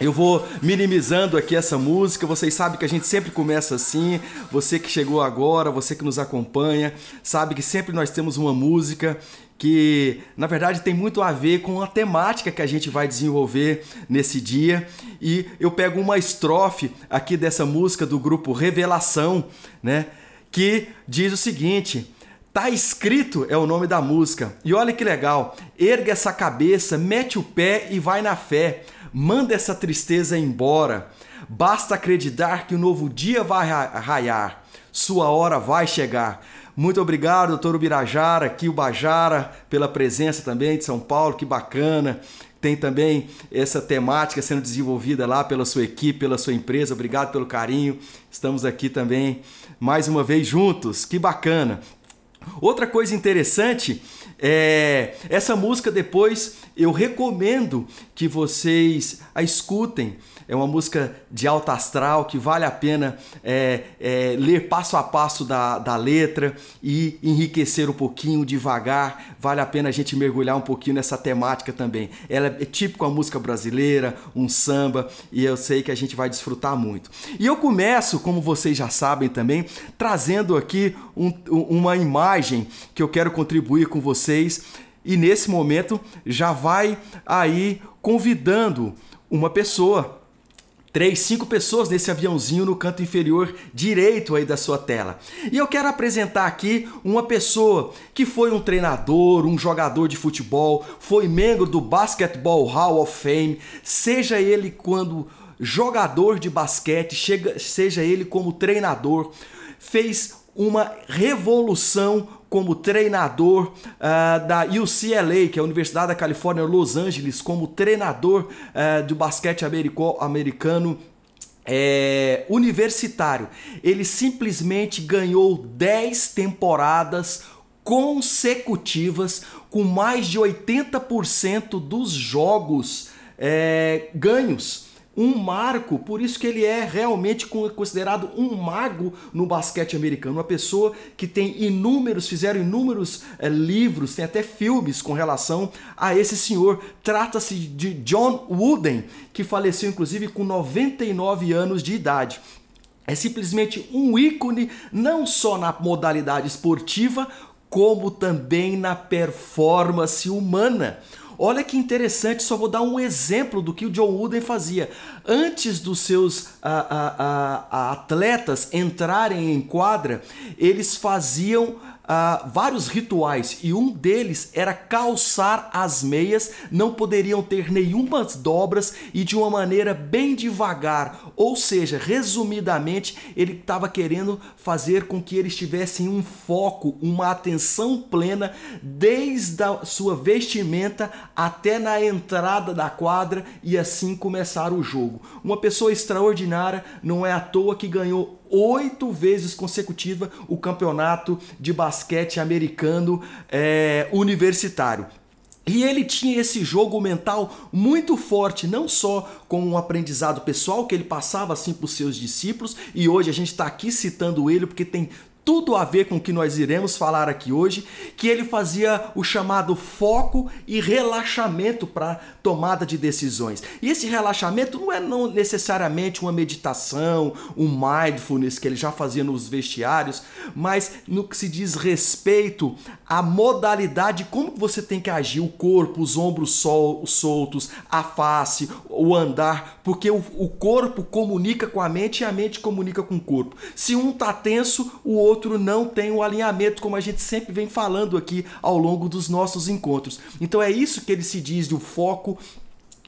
Eu vou minimizando aqui essa música. Vocês sabem que a gente sempre começa assim. Você que chegou agora, você que nos acompanha, sabe que sempre nós temos uma música que na verdade tem muito a ver com a temática que a gente vai desenvolver nesse dia. E eu pego uma estrofe aqui dessa música do grupo Revelação, né? Que diz o seguinte: Tá escrito é o nome da música. E olha que legal. Erga essa cabeça, mete o pé e vai na fé. Manda essa tristeza embora. Basta acreditar que o novo dia vai raiar. Sua hora vai chegar. Muito obrigado, doutor Ubirajara, aqui o Bajara, pela presença também de São Paulo, que bacana. Tem também essa temática sendo desenvolvida lá pela sua equipe, pela sua empresa. Obrigado pelo carinho. Estamos aqui também mais uma vez juntos. Que bacana. Outra coisa interessante é essa música depois eu recomendo que vocês a escutem é uma música de alta astral que vale a pena é, é, ler passo a passo da, da letra e enriquecer um pouquinho devagar. Vale a pena a gente mergulhar um pouquinho nessa temática também. Ela é típica a música brasileira, um samba, e eu sei que a gente vai desfrutar muito. E eu começo, como vocês já sabem também, trazendo aqui um, uma imagem que eu quero contribuir com vocês. E nesse momento já vai aí convidando uma pessoa três, cinco pessoas nesse aviãozinho no canto inferior direito aí da sua tela. E eu quero apresentar aqui uma pessoa que foi um treinador, um jogador de futebol, foi membro do Basketball Hall of Fame, seja ele quando jogador de basquete, chega, seja ele como treinador, fez uma revolução como treinador uh, da UCLA, que é a Universidade da Califórnia, Los Angeles, como treinador uh, do basquete americano é, universitário. Ele simplesmente ganhou 10 temporadas consecutivas com mais de 80% dos jogos é, ganhos um marco, por isso que ele é realmente considerado um mago no basquete americano, uma pessoa que tem inúmeros, fizeram inúmeros é, livros, tem até filmes com relação a esse senhor. Trata-se de John Wooden, que faleceu inclusive com 99 anos de idade. É simplesmente um ícone não só na modalidade esportiva, como também na performance humana. Olha que interessante, só vou dar um exemplo do que o John Wooden fazia. Antes dos seus a, a, a, atletas entrarem em quadra, eles faziam uh, vários rituais e um deles era calçar as meias, não poderiam ter nenhuma dobras e de uma maneira bem devagar. Ou seja, resumidamente, ele estava querendo fazer com que eles tivessem um foco, uma atenção plena desde a sua vestimenta até na entrada da quadra e assim começar o jogo. Uma pessoa extraordinária, não é à toa que ganhou oito vezes consecutiva o campeonato de basquete americano é, universitário. E ele tinha esse jogo mental muito forte, não só com um aprendizado pessoal que ele passava assim para os seus discípulos, e hoje a gente está aqui citando ele porque tem tudo a ver com o que nós iremos falar aqui hoje, que ele fazia o chamado foco e relaxamento para tomada de decisões. E esse relaxamento não é não necessariamente uma meditação, um mindfulness que ele já fazia nos vestiários, mas no que se diz respeito à modalidade como você tem que agir, o corpo, os ombros sol, soltos, a face, o andar, porque o, o corpo comunica com a mente e a mente comunica com o corpo. Se um tá tenso, o outro outro não tem um alinhamento, como a gente sempre vem falando aqui ao longo dos nossos encontros. Então é isso que ele se diz do foco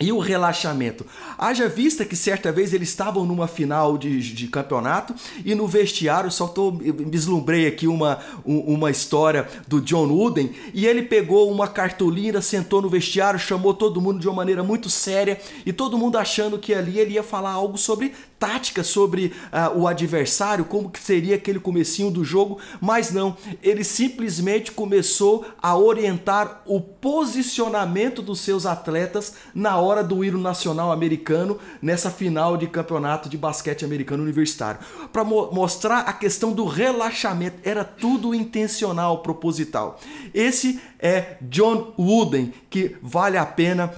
e o relaxamento. Haja vista que certa vez eles estavam numa final de, de campeonato e no vestiário, só tô, vislumbrei aqui uma, uma história do John Wooden, e ele pegou uma cartolina, sentou no vestiário, chamou todo mundo de uma maneira muito séria e todo mundo achando que ali ele ia falar algo sobre tática sobre uh, o adversário, como que seria aquele comecinho do jogo, mas não, ele simplesmente começou a orientar o posicionamento dos seus atletas na hora do hino nacional americano nessa final de campeonato de basquete americano universitário, para mo mostrar a questão do relaxamento, era tudo intencional, proposital. Esse é John Wooden, que vale a pena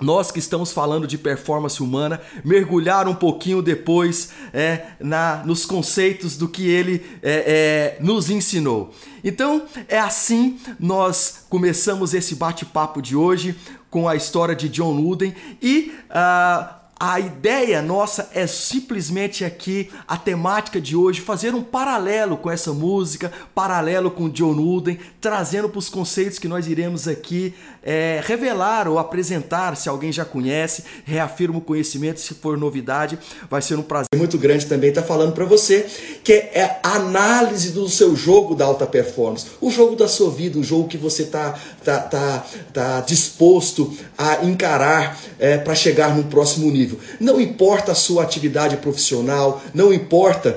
nós que estamos falando de performance humana, mergulhar um pouquinho depois é, na, nos conceitos do que ele é, é, nos ensinou. Então é assim nós começamos esse bate-papo de hoje com a história de John Wooden e uh, a ideia nossa é simplesmente aqui, a temática de hoje, fazer um paralelo com essa música, paralelo com John Wooden, trazendo para os conceitos que nós iremos aqui é, revelar ou apresentar, se alguém já conhece, reafirma o conhecimento, se for novidade, vai ser um prazer muito grande também estar falando para você, que é a análise do seu jogo da alta performance, o jogo da sua vida, o jogo que você está tá, tá, tá disposto a encarar é, para chegar no próximo nível. Não importa a sua atividade profissional, não importa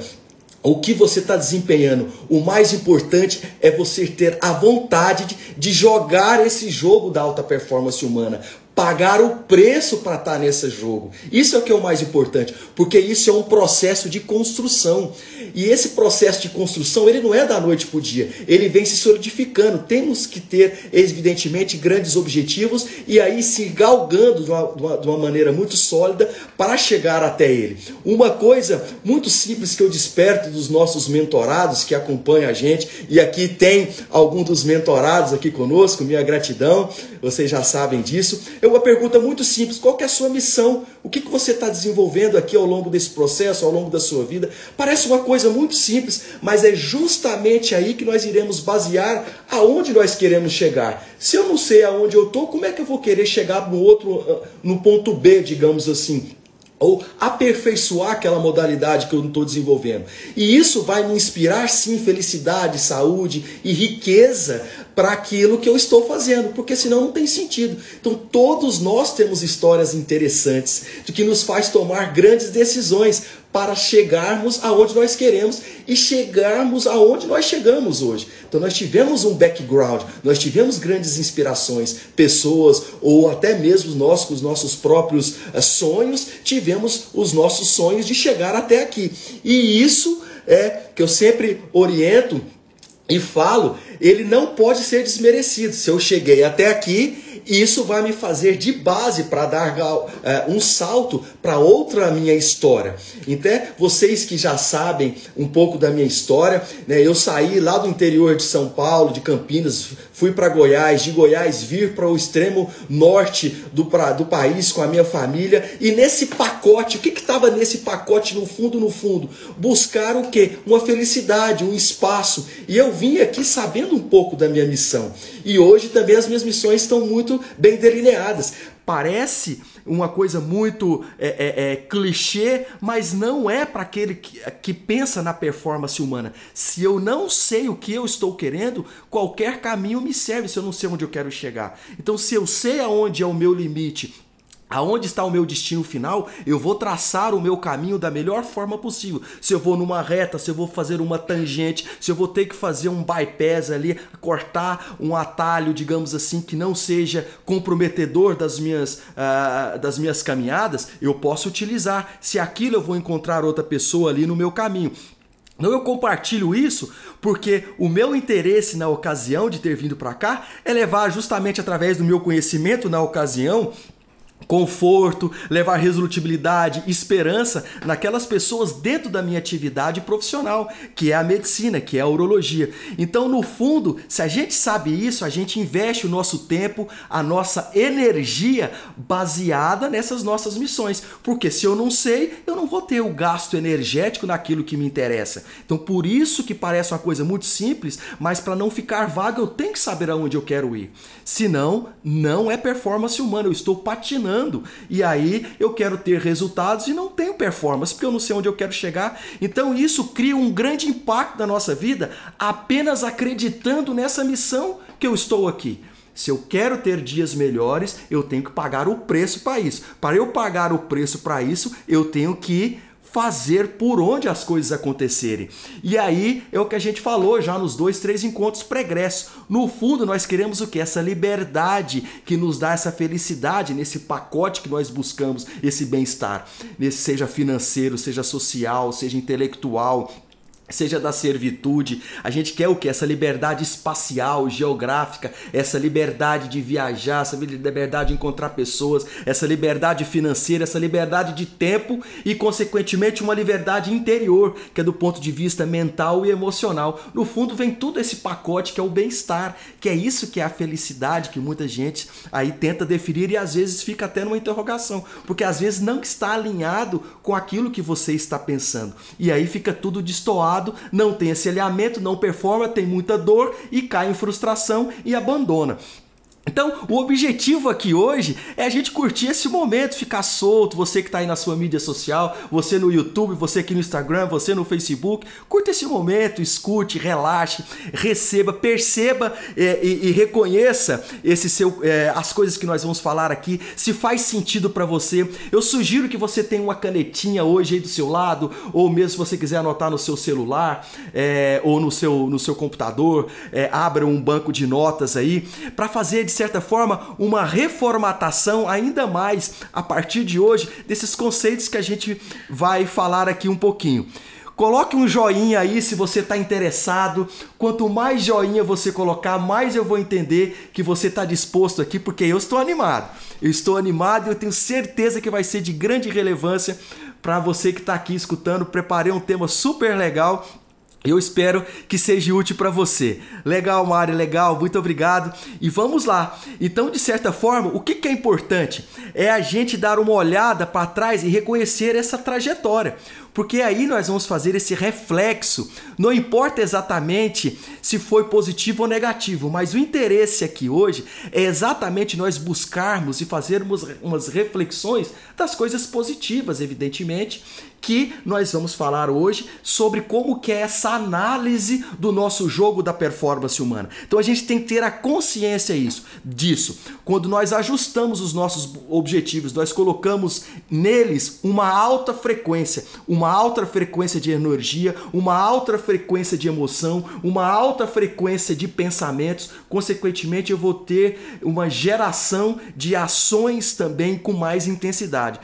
o que você está desempenhando. O mais importante é você ter a vontade de, de, jogar esse jogo da alta performance humana pagar o preço para estar tá nesse jogo. Isso é o que é o mais importante, porque isso é um processo de construção. E esse processo de construção, ele não é da noite para o dia, ele vem se solidificando. Temos que ter, evidentemente, grandes objetivos e aí se galgando de uma, de uma, de uma maneira muito sólida para chegar até ele. Uma coisa muito simples que eu desperto dos nossos mentorados que acompanham a gente, e aqui tem algum dos mentorados aqui conosco, minha gratidão, vocês já sabem disso é uma pergunta muito simples: qual é a sua missão? O que, que você está desenvolvendo aqui ao longo desse processo, ao longo da sua vida? Parece uma coisa muito simples, mas é justamente aí que nós iremos basear aonde nós queremos chegar. Se eu não sei aonde eu estou, como é que eu vou querer chegar no outro, ah, no ponto B, digamos assim? ou aperfeiçoar aquela modalidade que eu não estou desenvolvendo. E isso vai me inspirar, sim, felicidade, saúde e riqueza para aquilo que eu estou fazendo, porque senão não tem sentido. Então, todos nós temos histórias interessantes de que nos faz tomar grandes decisões para chegarmos aonde nós queremos e chegarmos aonde nós chegamos hoje. Então nós tivemos um background, nós tivemos grandes inspirações, pessoas ou até mesmo nós com os nossos próprios eh, sonhos, tivemos os nossos sonhos de chegar até aqui. E isso é que eu sempre oriento e falo, ele não pode ser desmerecido. Se eu cheguei até aqui, isso vai me fazer de base para dar é, um salto para outra minha história. Então, vocês que já sabem um pouco da minha história, né, eu saí lá do interior de São Paulo, de Campinas, fui para Goiás, de Goiás vir para o extremo norte do, pra, do país com a minha família, e nesse pacote, o que estava nesse pacote no fundo, no fundo? Buscar o quê? Uma felicidade, um espaço. E eu vim aqui sabendo um pouco da minha missão. E hoje também as minhas missões estão muito bem delineadas. Parece uma coisa muito é, é, é, clichê, mas não é para aquele que, que pensa na performance humana. Se eu não sei o que eu estou querendo, qualquer caminho me serve se eu não sei onde eu quero chegar. Então, se eu sei aonde é o meu limite Aonde está o meu destino final, eu vou traçar o meu caminho da melhor forma possível. Se eu vou numa reta, se eu vou fazer uma tangente, se eu vou ter que fazer um bypass ali, cortar um atalho, digamos assim, que não seja comprometedor das minhas, uh, das minhas caminhadas, eu posso utilizar. Se aquilo eu vou encontrar outra pessoa ali no meu caminho. Então eu compartilho isso porque o meu interesse na ocasião de ter vindo para cá é levar justamente através do meu conhecimento na ocasião conforto, levar resolutibilidade, esperança naquelas pessoas dentro da minha atividade profissional, que é a medicina, que é a urologia. Então, no fundo, se a gente sabe isso, a gente investe o nosso tempo, a nossa energia baseada nessas nossas missões. Porque se eu não sei, eu não vou ter o gasto energético naquilo que me interessa. Então, por isso que parece uma coisa muito simples, mas para não ficar vaga, eu tenho que saber aonde eu quero ir. Senão, não é performance humana, eu estou patinando e aí eu quero ter resultados e não tenho performance, porque eu não sei onde eu quero chegar. Então isso cria um grande impacto na nossa vida apenas acreditando nessa missão que eu estou aqui. Se eu quero ter dias melhores, eu tenho que pagar o preço para isso. Para eu pagar o preço para isso, eu tenho que fazer por onde as coisas acontecerem. E aí é o que a gente falou já nos dois, três encontros pregressos. No fundo, nós queremos o que? Essa liberdade que nos dá essa felicidade nesse pacote que nós buscamos, esse bem-estar, seja financeiro, seja social, seja intelectual, seja da servitude. A gente quer o que? Essa liberdade espacial, geográfica, essa liberdade de viajar, essa liberdade de encontrar pessoas, essa liberdade financeira, essa liberdade de tempo e, consequentemente, uma liberdade interior, que é do ponto de vista mental e emocional. No fundo, vem tudo esse pacote que é o bem-estar, que é isso que é a felicidade que muita gente aí tenta definir e às vezes fica até numa interrogação, porque às vezes não está alinhado com aquilo que você está pensando. E aí fica tudo destoado não tem esse alinhamento, não performa, tem muita dor e cai em frustração e abandona. Então, o objetivo aqui hoje é a gente curtir esse momento, ficar solto, você que está aí na sua mídia social, você no YouTube, você aqui no Instagram, você no Facebook, curta esse momento, escute, relaxe, receba, perceba é, e, e, reconheça esse seu, é, as coisas que nós vamos falar aqui, se faz sentido para você. Eu sugiro que você tenha uma canetinha hoje aí do seu lado, ou mesmo se você quiser anotar no seu celular é, ou no seu, no seu computador, é, abra um banco de notas aí para fazer de certa forma, uma reformatação ainda mais a partir de hoje desses conceitos que a gente vai falar aqui um pouquinho. Coloque um joinha aí se você está interessado. Quanto mais joinha você colocar, mais eu vou entender que você está disposto aqui, porque eu estou animado. Eu estou animado e eu tenho certeza que vai ser de grande relevância para você que está aqui escutando. Preparei um tema super legal eu espero que seja útil para você. Legal, Mari, legal, muito obrigado. E vamos lá. Então, de certa forma, o que, que é importante? É a gente dar uma olhada para trás e reconhecer essa trajetória porque aí nós vamos fazer esse reflexo. Não importa exatamente se foi positivo ou negativo, mas o interesse aqui hoje é exatamente nós buscarmos e fazermos umas reflexões das coisas positivas, evidentemente, que nós vamos falar hoje sobre como que é essa análise do nosso jogo da performance humana. Então a gente tem que ter a consciência isso, disso. Quando nós ajustamos os nossos objetivos, nós colocamos neles uma alta frequência, uma alta frequência de energia, uma alta frequência de emoção, uma alta frequência de pensamentos, consequentemente eu vou ter uma geração de ações também com mais intensidade.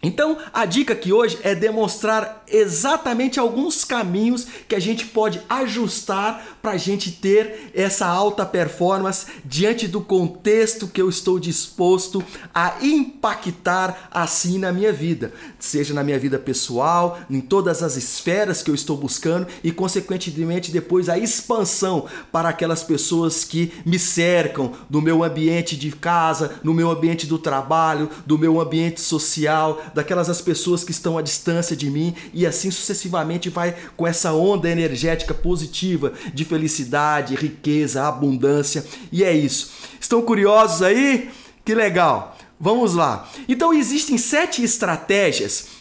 Então, a dica aqui hoje é demonstrar exatamente alguns caminhos que a gente pode ajustar para a gente ter essa alta performance diante do contexto que eu estou disposto a impactar assim na minha vida, seja na minha vida pessoal, em todas as esferas que eu estou buscando e, consequentemente, depois a expansão para aquelas pessoas que me cercam do meu ambiente de casa, no meu ambiente do trabalho, do meu ambiente social daquelas as pessoas que estão à distância de mim e assim sucessivamente vai com essa onda energética positiva de felicidade, riqueza, abundância. E é isso. Estão curiosos aí? Que legal. Vamos lá. Então existem sete estratégias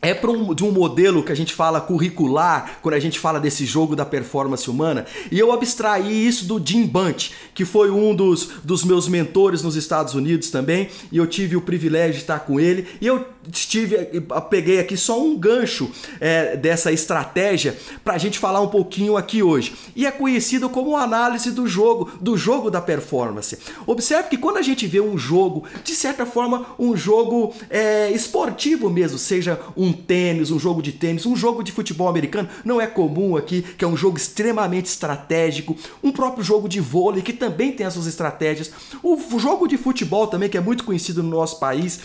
é um, de um modelo que a gente fala curricular, quando a gente fala desse jogo da performance humana, e eu abstraí isso do Jim Bunt, que foi um dos, dos meus mentores nos Estados Unidos também, e eu tive o privilégio de estar com ele, e eu estive, peguei aqui só um gancho é, dessa estratégia para a gente falar um pouquinho aqui hoje. E é conhecido como análise do jogo, do jogo da performance. Observe que quando a gente vê um jogo, de certa forma, um jogo é, esportivo mesmo, seja um tênis, um jogo de tênis, um jogo de futebol americano, não é comum aqui, que é um jogo extremamente estratégico, um próprio jogo de vôlei que também tem as suas estratégias, o jogo de futebol também que é muito conhecido no nosso país,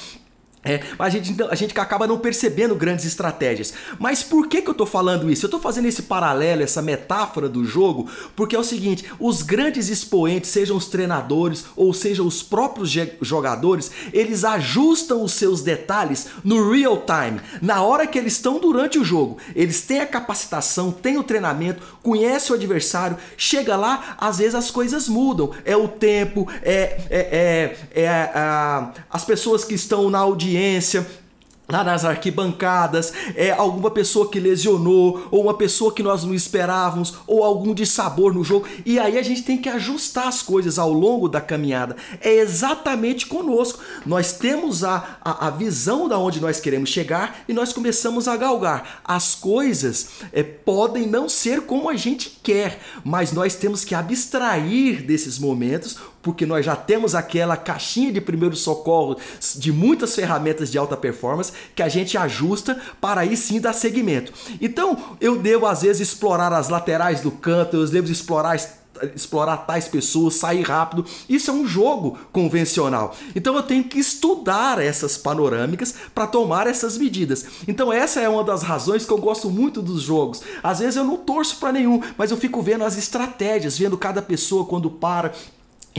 é, a gente, a gente acaba não percebendo grandes estratégias. Mas por que, que eu estou falando isso? Eu estou fazendo esse paralelo, essa metáfora do jogo, porque é o seguinte: os grandes expoentes, sejam os treinadores ou sejam os próprios jogadores, eles ajustam os seus detalhes no real time, na hora que eles estão durante o jogo. Eles têm a capacitação, têm o treinamento, conhecem o adversário, chega lá, às vezes as coisas mudam. É o tempo, é, é, é, é a, as pessoas que estão na audiência audiência, lá nas arquibancadas, é alguma pessoa que lesionou, ou uma pessoa que nós não esperávamos, ou algum dissabor no jogo. E aí a gente tem que ajustar as coisas ao longo da caminhada. É exatamente conosco. Nós temos a, a, a visão da onde nós queremos chegar e nós começamos a galgar. As coisas é, podem não ser como a gente quer, mas nós temos que abstrair desses momentos porque nós já temos aquela caixinha de primeiro socorro de muitas ferramentas de alta performance que a gente ajusta para aí sim dar segmento. Então, eu devo às vezes explorar as laterais do canto, eu devo explorar explorar tais pessoas, sair rápido. Isso é um jogo convencional. Então eu tenho que estudar essas panorâmicas para tomar essas medidas. Então essa é uma das razões que eu gosto muito dos jogos. Às vezes eu não torço para nenhum, mas eu fico vendo as estratégias, vendo cada pessoa quando para,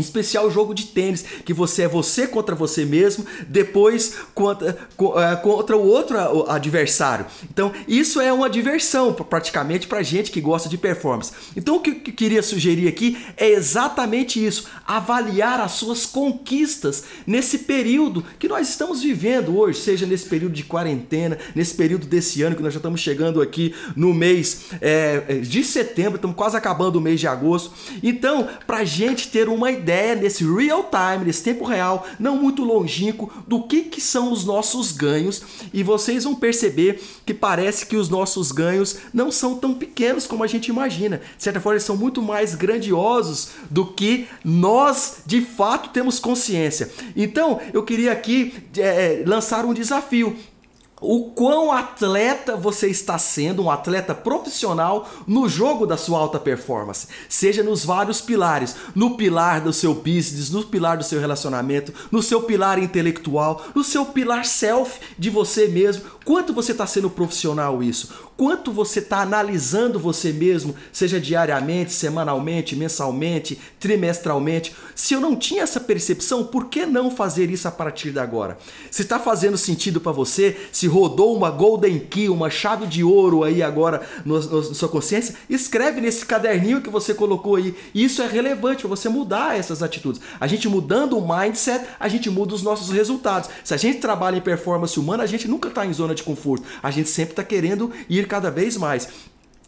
especial jogo de tênis, que você é você contra você mesmo, depois contra, é, contra o outro adversário. Então, isso é uma diversão praticamente para gente que gosta de performance. Então, o que eu queria sugerir aqui é exatamente isso: avaliar as suas conquistas nesse período que nós estamos vivendo hoje, seja nesse período de quarentena, nesse período desse ano que nós já estamos chegando aqui no mês é, de setembro, estamos quase acabando o mês de agosto. Então, para gente ter uma ideia ideia nesse real time, nesse tempo real, não muito longínquo, do que, que são os nossos ganhos e vocês vão perceber que parece que os nossos ganhos não são tão pequenos como a gente imagina. De certa forma, eles são muito mais grandiosos do que nós de fato temos consciência. Então, eu queria aqui é, lançar um desafio o quão atleta você está sendo, um atleta profissional no jogo da sua alta performance, seja nos vários pilares, no pilar do seu business, no pilar do seu relacionamento, no seu pilar intelectual, no seu pilar self de você mesmo, quanto você está sendo profissional isso, quanto você está analisando você mesmo, seja diariamente, semanalmente, mensalmente, trimestralmente. Se eu não tinha essa percepção, por que não fazer isso a partir de agora? Se está fazendo sentido para você, se rodou uma golden key, uma chave de ouro aí agora na sua consciência, escreve nesse caderninho que você colocou aí. Isso é relevante para você mudar essas atitudes. A gente mudando o mindset, a gente muda os nossos resultados. Se a gente trabalha em performance humana, a gente nunca está em zona de conforto. A gente sempre está querendo ir cada vez mais.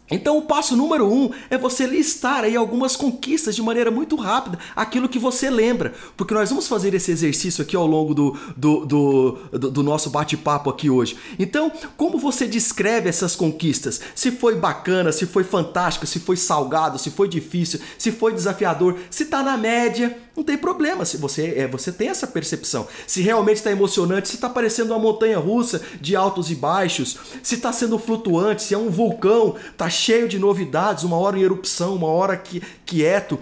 Então o passo número um é você listar aí algumas conquistas de maneira muito rápida, aquilo que você lembra, porque nós vamos fazer esse exercício aqui ao longo do, do, do, do, do nosso bate-papo aqui hoje. Então, como você descreve essas conquistas? Se foi bacana, se foi fantástico, se foi salgado, se foi difícil, se foi desafiador, se está na média, não tem problema se você é, você tem essa percepção. Se realmente está emocionante, se está parecendo uma montanha russa de altos e baixos, se está sendo flutuante, se é um vulcão, está cheio de novidades, uma hora em erupção, uma hora quieto.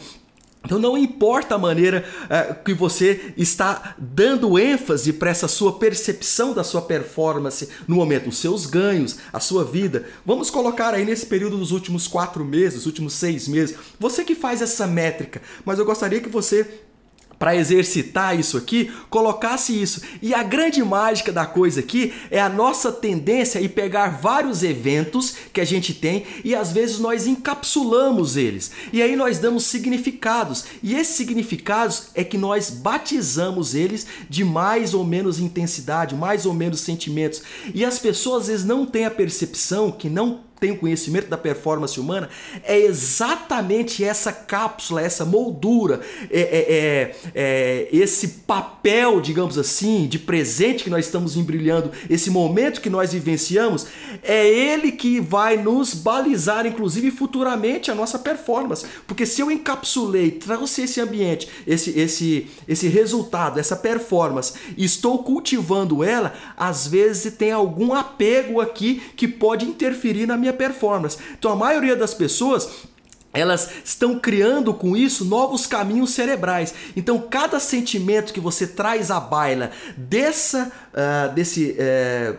Então não importa a maneira uh, que você está dando ênfase para essa sua percepção da sua performance no momento, os seus ganhos, a sua vida. Vamos colocar aí nesse período dos últimos quatro meses, últimos seis meses. Você que faz essa métrica, mas eu gostaria que você para exercitar isso aqui, colocasse isso. E a grande mágica da coisa aqui é a nossa tendência em pegar vários eventos que a gente tem e às vezes nós encapsulamos eles. E aí nós damos significados. E esses significados é que nós batizamos eles de mais ou menos intensidade, mais ou menos sentimentos. E as pessoas às vezes não têm a percepção que não tem o conhecimento da performance humana, é exatamente essa cápsula, essa moldura, é, é, é, é, esse papel, digamos assim, de presente que nós estamos embrilhando, esse momento que nós vivenciamos, é ele que vai nos balizar, inclusive futuramente, a nossa performance. Porque se eu encapsulei, trouxe esse ambiente, esse, esse, esse resultado, essa performance, estou cultivando ela, às vezes tem algum apego aqui que pode interferir na minha performance. Então a maioria das pessoas elas estão criando com isso novos caminhos cerebrais. Então, cada sentimento que você traz à baila dessa, uh, desse. Uh,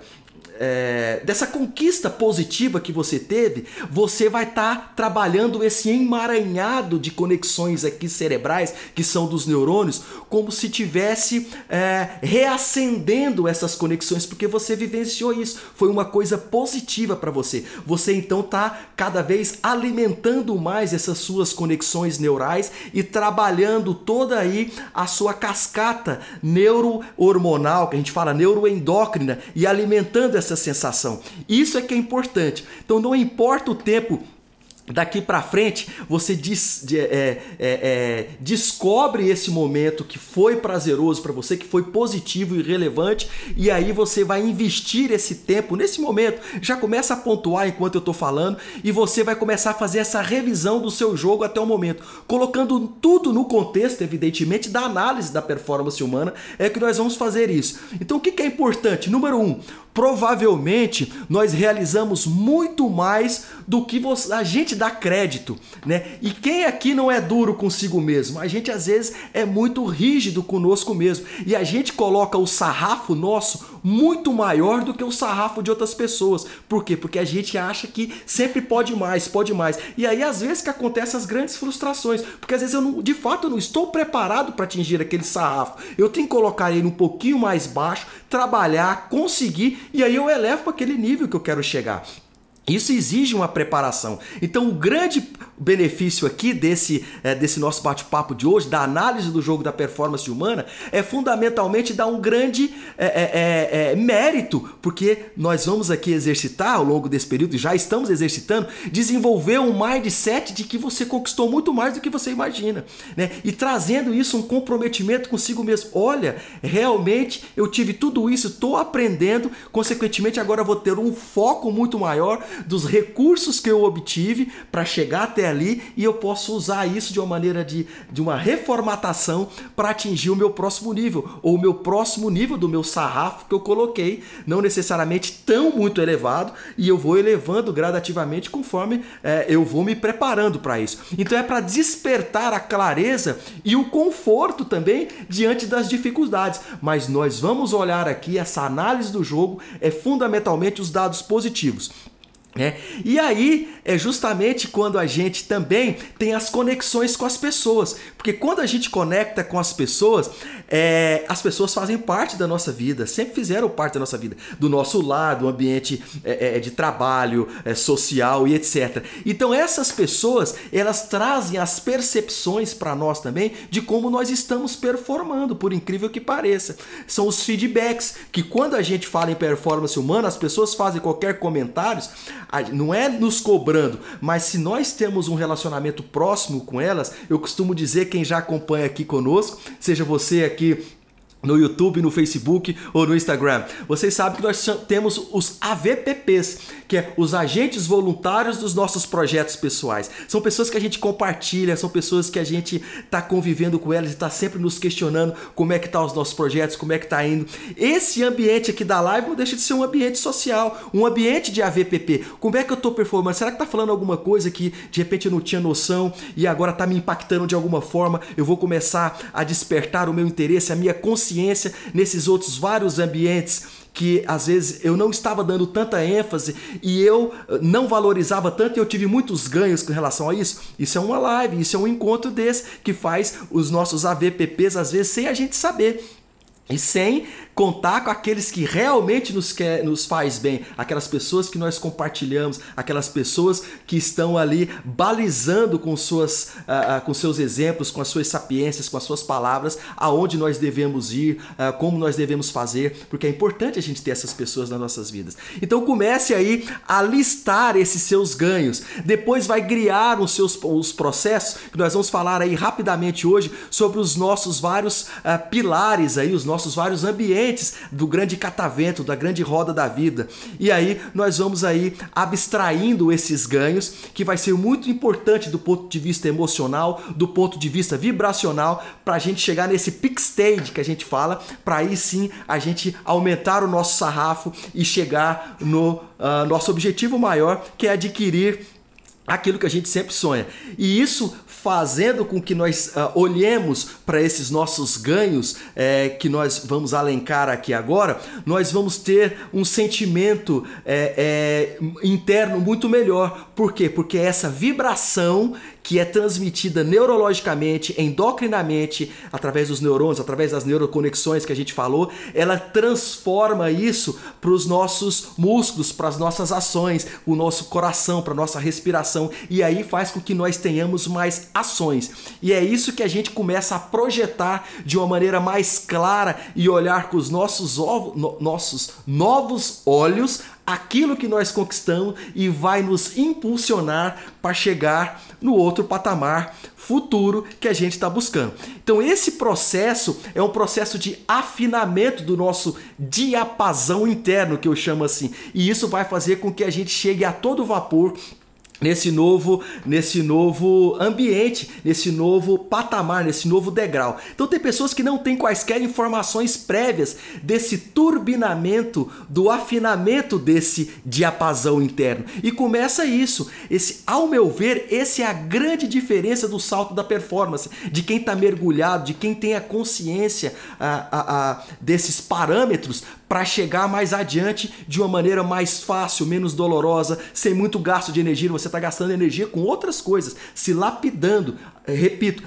é, dessa conquista positiva que você teve, você vai estar tá trabalhando esse emaranhado de conexões aqui cerebrais, que são dos neurônios, como se tivesse é, reacendendo essas conexões, porque você vivenciou isso, foi uma coisa positiva para você. Você então está cada vez alimentando mais essas suas conexões neurais e trabalhando toda aí a sua cascata neurohormonal, que a gente fala neuroendócrina, e alimentando essa essa sensação. Isso é que é importante. Então não importa o tempo daqui para frente você diz, é, é, é, descobre esse momento que foi prazeroso para você, que foi positivo e relevante, e aí você vai investir esse tempo nesse momento. Já começa a pontuar enquanto eu estou falando e você vai começar a fazer essa revisão do seu jogo até o momento, colocando tudo no contexto, evidentemente, da análise da performance humana. É que nós vamos fazer isso. Então, o que é importante? Número um, provavelmente nós realizamos muito mais do que a gente dá crédito, né? E quem aqui não é duro consigo mesmo? A gente às vezes é muito rígido conosco mesmo e a gente coloca o sarrafo nosso muito maior do que o sarrafo de outras pessoas. Por quê? Porque a gente acha que sempre pode mais, pode mais. E aí às vezes que acontecem as grandes frustrações, porque às vezes eu não, de fato eu não estou preparado para atingir aquele sarrafo. Eu tenho que colocar ele um pouquinho mais baixo, trabalhar, conseguir e aí eu elevo para aquele nível que eu quero chegar. Isso exige uma preparação. Então, o grande benefício aqui desse, é, desse nosso bate-papo de hoje, da análise do jogo da performance humana, é fundamentalmente dar um grande é, é, mérito, porque nós vamos aqui exercitar ao longo desse período, já estamos exercitando, desenvolver um mindset de que você conquistou muito mais do que você imagina. Né? E trazendo isso um comprometimento consigo mesmo. Olha, realmente eu tive tudo isso, estou aprendendo, consequentemente agora vou ter um foco muito maior dos recursos que eu obtive para chegar até ali e eu posso usar isso de uma maneira de, de uma reformatação para atingir o meu próximo nível ou o meu próximo nível do meu sarrafo que eu coloquei, não necessariamente tão muito elevado e eu vou elevando gradativamente conforme é, eu vou me preparando para isso. Então é para despertar a clareza e o conforto também diante das dificuldades. Mas nós vamos olhar aqui essa análise do jogo é fundamentalmente os dados positivos. É, e aí é justamente quando a gente também tem as conexões com as pessoas, porque quando a gente conecta com as pessoas, é, as pessoas fazem parte da nossa vida, sempre fizeram parte da nossa vida, do nosso lado, do ambiente é, é, de trabalho, é, social e etc. Então essas pessoas elas trazem as percepções para nós também de como nós estamos performando, por incrível que pareça. São os feedbacks que quando a gente fala em performance humana, as pessoas fazem qualquer comentários não é nos cobrando, mas se nós temos um relacionamento próximo com elas, eu costumo dizer, quem já acompanha aqui conosco, seja você aqui no YouTube, no Facebook ou no Instagram. Vocês sabem que nós temos os AVPPs, que é os agentes voluntários dos nossos projetos pessoais. São pessoas que a gente compartilha, são pessoas que a gente está convivendo com elas e está sempre nos questionando como é que tá os nossos projetos, como é que tá indo. Esse ambiente aqui da live não deixa de ser um ambiente social, um ambiente de AVPP. Como é que eu estou performando? Será que tá falando alguma coisa que de repente eu não tinha noção e agora tá me impactando de alguma forma? Eu vou começar a despertar o meu interesse, a minha consciência consciência nesses outros vários ambientes que às vezes eu não estava dando tanta ênfase e eu eh, não valorizava tanto e eu tive muitos ganhos com relação a isso. Isso é uma live, isso é um encontro desse que faz os nossos AVPPs às vezes sem a gente saber. E sem contar com aqueles que realmente nos, quer, nos faz bem, aquelas pessoas que nós compartilhamos, aquelas pessoas que estão ali balizando com, suas, uh, uh, com seus exemplos, com as suas sapiências, com as suas palavras, aonde nós devemos ir, uh, como nós devemos fazer, porque é importante a gente ter essas pessoas nas nossas vidas. Então comece aí a listar esses seus ganhos, depois vai criar os seus os processos, que nós vamos falar aí rapidamente hoje sobre os nossos vários pilares aí, os nossos vários ambientes do grande catavento, da grande roda da vida. E aí nós vamos aí abstraindo esses ganhos, que vai ser muito importante do ponto de vista emocional, do ponto de vista vibracional, para a gente chegar nesse peak stage que a gente fala, para aí sim a gente aumentar o nosso sarrafo e chegar no uh, nosso objetivo maior, que é adquirir aquilo que a gente sempre sonha. E isso fazendo com que nós uh, olhemos para esses nossos ganhos é, que nós vamos alencar aqui agora, nós vamos ter um sentimento é, é, interno muito melhor. Por quê? Porque essa vibração que é transmitida neurologicamente, endocrinamente, através dos neurônios, através das neuroconexões que a gente falou, ela transforma isso para os nossos músculos, para as nossas ações, o nosso coração, para a nossa respiração, e aí faz com que nós tenhamos mais ações. E é isso que a gente começa a projetar de uma maneira mais clara e olhar com os nossos, no, nossos novos olhos aquilo que nós conquistamos e vai nos impulsionar para chegar no outro patamar futuro que a gente está buscando. Então, esse processo é um processo de afinamento do nosso diapasão interno, que eu chamo assim, e isso vai fazer com que a gente chegue a todo vapor nesse novo nesse novo ambiente, nesse novo patamar, nesse novo degrau. Então tem pessoas que não têm quaisquer informações prévias desse turbinamento, do afinamento desse diapasão interno. E começa isso. Esse, ao meu ver, esse é a grande diferença do salto da performance, de quem está mergulhado, de quem tem a consciência a, a, a, desses parâmetros para chegar mais adiante de uma maneira mais fácil, menos dolorosa, sem muito gasto de energia. Você está gastando energia com outras coisas, se lapidando. Eh, repito,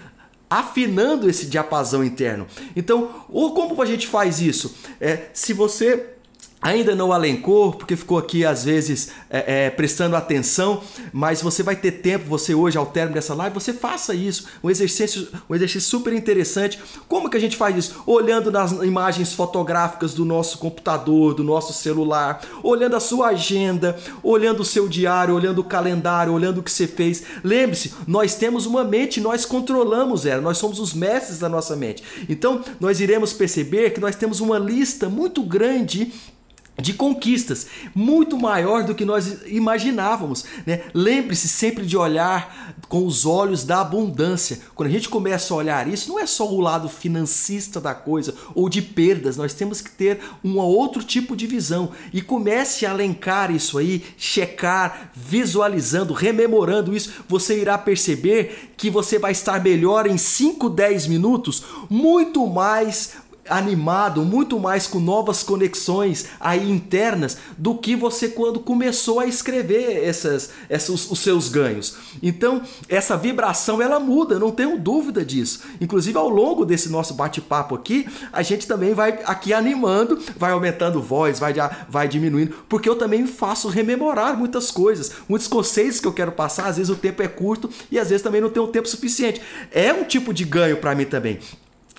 afinando esse diapasão interno. Então, como a gente faz isso? É, se você Ainda não alencou, porque ficou aqui às vezes é, é, prestando atenção, mas você vai ter tempo, você hoje ao término dessa live, você faça isso, um exercício, um exercício super interessante. Como que a gente faz isso? Olhando nas imagens fotográficas do nosso computador, do nosso celular, olhando a sua agenda, olhando o seu diário, olhando o calendário, olhando o que você fez. Lembre-se, nós temos uma mente, nós controlamos ela, nós somos os mestres da nossa mente. Então, nós iremos perceber que nós temos uma lista muito grande de conquistas, muito maior do que nós imaginávamos. Né? Lembre-se sempre de olhar com os olhos da abundância. Quando a gente começa a olhar isso, não é só o lado financista da coisa ou de perdas, nós temos que ter um outro tipo de visão. E comece a alencar isso aí, checar, visualizando, rememorando isso, você irá perceber que você vai estar melhor em 5, 10 minutos, muito mais animado, muito mais com novas conexões aí internas do que você quando começou a escrever essas, essas, os seus ganhos. Então, essa vibração ela muda, não tenho dúvida disso. Inclusive, ao longo desse nosso bate-papo aqui, a gente também vai aqui animando, vai aumentando voz, vai, vai diminuindo, porque eu também faço rememorar muitas coisas, muitos conceitos que eu quero passar, às vezes o tempo é curto e às vezes também não tenho tempo suficiente. É um tipo de ganho para mim também.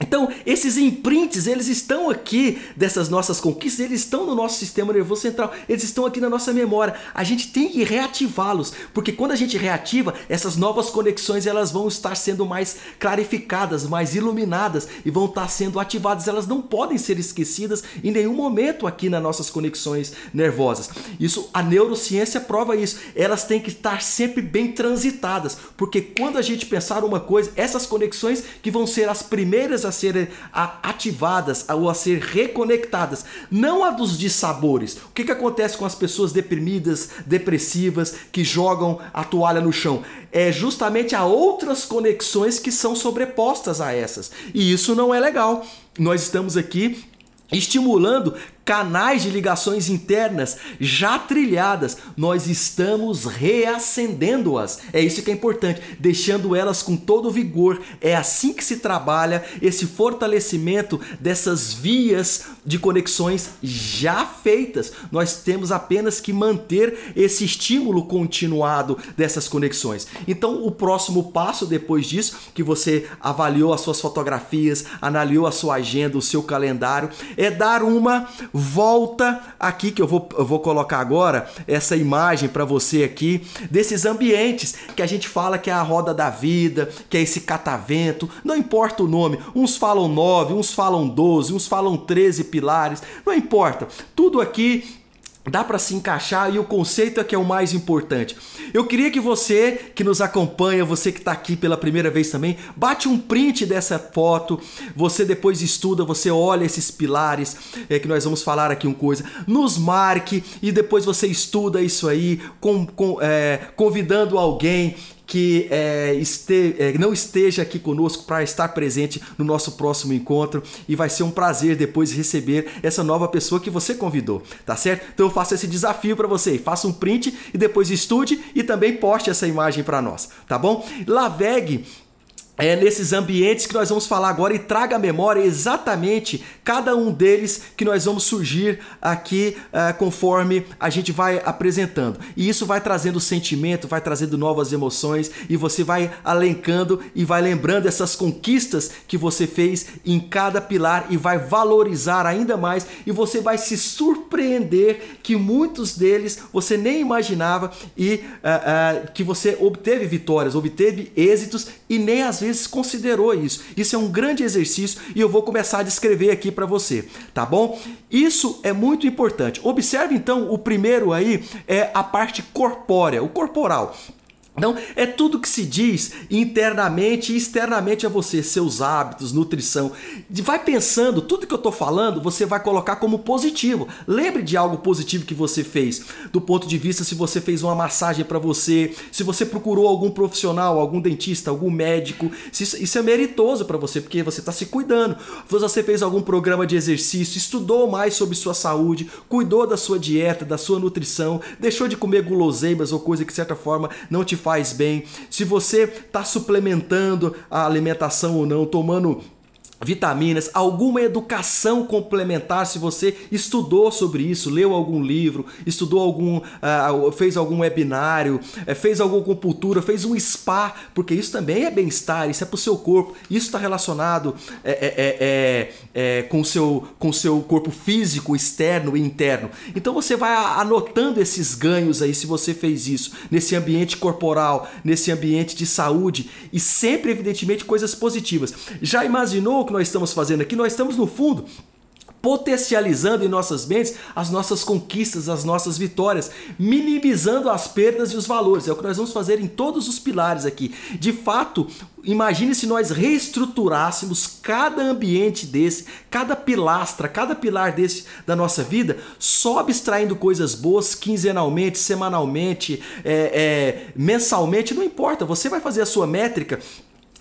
Então, esses imprints, eles estão aqui dessas nossas conquistas, eles estão no nosso sistema nervoso central, eles estão aqui na nossa memória. A gente tem que reativá-los, porque quando a gente reativa, essas novas conexões, elas vão estar sendo mais clarificadas, mais iluminadas e vão estar sendo ativadas. Elas não podem ser esquecidas em nenhum momento aqui nas nossas conexões nervosas. Isso a neurociência prova isso. Elas têm que estar sempre bem transitadas, porque quando a gente pensar uma coisa, essas conexões que vão ser as primeiras a a serem ativadas ou a ser reconectadas, não a dos dissabores. O que, que acontece com as pessoas deprimidas, depressivas, que jogam a toalha no chão? É justamente a outras conexões que são sobrepostas a essas. E isso não é legal. Nós estamos aqui estimulando canais de ligações internas já trilhadas, nós estamos reacendendo-as. É isso que é importante, deixando elas com todo vigor. É assim que se trabalha esse fortalecimento dessas vias de conexões já feitas. Nós temos apenas que manter esse estímulo continuado dessas conexões. Então, o próximo passo depois disso, que você avaliou as suas fotografias, analisou a sua agenda, o seu calendário, é dar uma volta aqui que eu vou, eu vou colocar agora essa imagem para você aqui desses ambientes que a gente fala que é a roda da vida, que é esse catavento, não importa o nome, uns falam nove, uns falam doze, uns falam treze pilares, não importa, tudo aqui dá para se encaixar e o conceito é que é o mais importante. Eu queria que você que nos acompanha, você que está aqui pela primeira vez também, bate um print dessa foto, você depois estuda, você olha esses pilares, é que nós vamos falar aqui uma coisa, nos marque e depois você estuda isso aí, com, com, é, convidando alguém que é, este, é, não esteja aqui conosco para estar presente no nosso próximo encontro e vai ser um prazer depois receber essa nova pessoa que você convidou, tá certo? Então eu faço esse desafio para você, faça um print e depois estude e também poste essa imagem para nós, tá bom? Lavegue é nesses ambientes que nós vamos falar agora e traga à memória exatamente cada um deles que nós vamos surgir aqui uh, conforme a gente vai apresentando. E isso vai trazendo sentimento, vai trazendo novas emoções e você vai alencando e vai lembrando essas conquistas que você fez em cada pilar e vai valorizar ainda mais e você vai se surpreender que muitos deles você nem imaginava e uh, uh, que você obteve vitórias, obteve êxitos e nem às vezes considerou isso. Isso é um grande exercício e eu vou começar a descrever aqui para você, tá bom? Isso é muito importante. Observe então o primeiro aí é a parte corpórea, o corporal. Então, é tudo que se diz internamente e externamente a você, seus hábitos, nutrição. Vai pensando, tudo que eu estou falando, você vai colocar como positivo. Lembre de algo positivo que você fez, do ponto de vista se você fez uma massagem para você, se você procurou algum profissional, algum dentista, algum médico. Isso é meritoso para você, porque você está se cuidando. Você fez algum programa de exercício, estudou mais sobre sua saúde, cuidou da sua dieta, da sua nutrição, deixou de comer guloseimas ou coisa que de certa forma não te faz bem, se você está suplementando a alimentação ou não, tomando vitaminas, alguma educação complementar, se você estudou sobre isso, leu algum livro, estudou algum, uh, fez algum webinário, uh, fez alguma acupuntura, fez um spa, porque isso também é bem-estar, isso é para o seu corpo, isso está relacionado é, é, é, é, com o seu, com seu corpo físico, externo e interno. Então você vai anotando esses ganhos aí se você fez isso, nesse ambiente corporal, nesse ambiente de saúde e sempre, evidentemente, coisas positivas. Já imaginou que nós estamos fazendo aqui, nós estamos no fundo potencializando em nossas mentes as nossas conquistas, as nossas vitórias, minimizando as perdas e os valores. É o que nós vamos fazer em todos os pilares aqui. De fato, imagine se nós reestruturássemos cada ambiente desse, cada pilastra, cada pilar desse da nossa vida, só abstraindo coisas boas quinzenalmente, semanalmente, é, é, mensalmente, não importa. Você vai fazer a sua métrica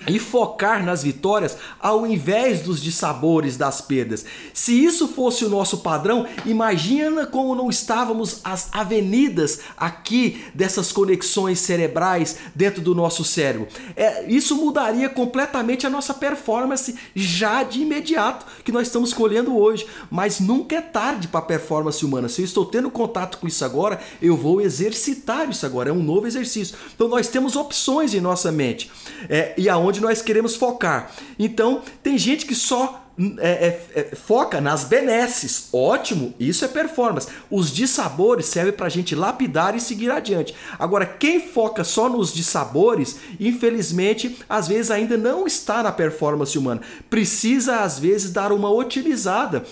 e focar nas vitórias ao invés dos dissabores das perdas. Se isso fosse o nosso padrão, imagina como não estávamos as avenidas aqui dessas conexões cerebrais dentro do nosso cérebro. É, isso mudaria completamente a nossa performance já de imediato que nós estamos colhendo hoje. Mas nunca é tarde para a performance humana. Se eu estou tendo contato com isso agora, eu vou exercitar isso agora. É um novo exercício. Então nós temos opções em nossa mente. É, e aonde onde nós queremos focar. Então, tem gente que só é, é, é, foca nas benesses. Ótimo, isso é performance. Os dissabores servem para a gente lapidar e seguir adiante. Agora, quem foca só nos dissabores, infelizmente, às vezes ainda não está na performance humana. Precisa, às vezes, dar uma otimizada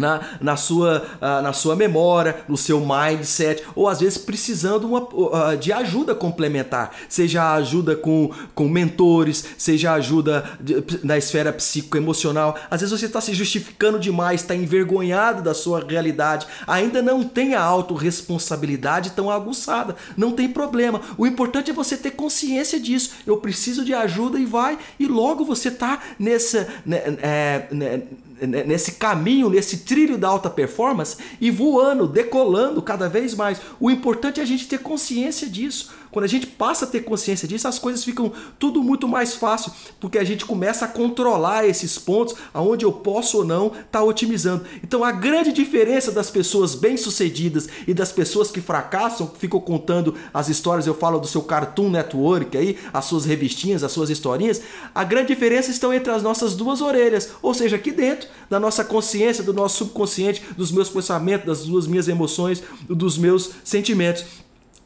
na, na, sua, uh, na sua memória, no seu mindset, ou às vezes precisando uma, uh, de ajuda complementar, seja ajuda com, com mentores, seja ajuda de, na esfera psicoemocional. Às vezes você está se justificando demais, está envergonhado da sua realidade, ainda não tem a autorresponsabilidade tão aguçada. Não tem problema. O importante é você ter consciência disso. Eu preciso de ajuda e vai, e logo você está nessa. Né, é, né, nesse caminho, nesse trilho da alta performance e voando, decolando cada vez mais. O importante é a gente ter consciência disso. Quando a gente passa a ter consciência disso, as coisas ficam tudo muito mais fácil, porque a gente começa a controlar esses pontos aonde eu posso ou não estar tá otimizando. Então a grande diferença das pessoas bem-sucedidas e das pessoas que fracassam, ficam contando as histórias, eu falo do seu Cartoon Network aí, as suas revistinhas, as suas historinhas, a grande diferença estão entre as nossas duas orelhas, ou seja, aqui dentro da nossa consciência, do nosso subconsciente, dos meus pensamentos, das duas minhas emoções, dos meus sentimentos.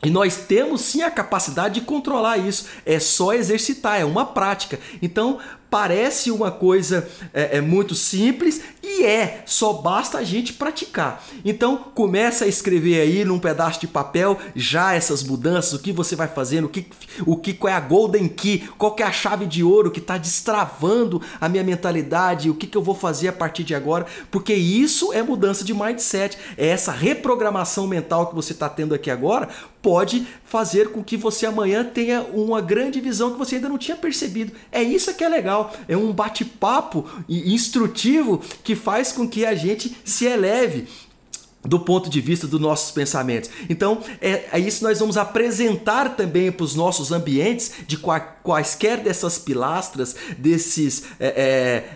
E nós temos sim a capacidade de controlar isso. É só exercitar, é uma prática. Então, parece uma coisa é, é, muito simples e é, só basta a gente praticar. Então começa a escrever aí num pedaço de papel já essas mudanças, o que você vai fazendo, o que, o que qual é a golden key, qual que é a chave de ouro que está destravando a minha mentalidade, o que, que eu vou fazer a partir de agora, porque isso é mudança de mindset, é essa reprogramação mental que você está tendo aqui agora pode fazer com que você amanhã tenha uma grande visão que você ainda não tinha percebido. É isso que é legal é um bate-papo instrutivo que faz com que a gente se eleve. Do ponto de vista dos nossos pensamentos. Então, é, é isso nós vamos apresentar também para os nossos ambientes de quaisquer dessas pilastras, desses, é,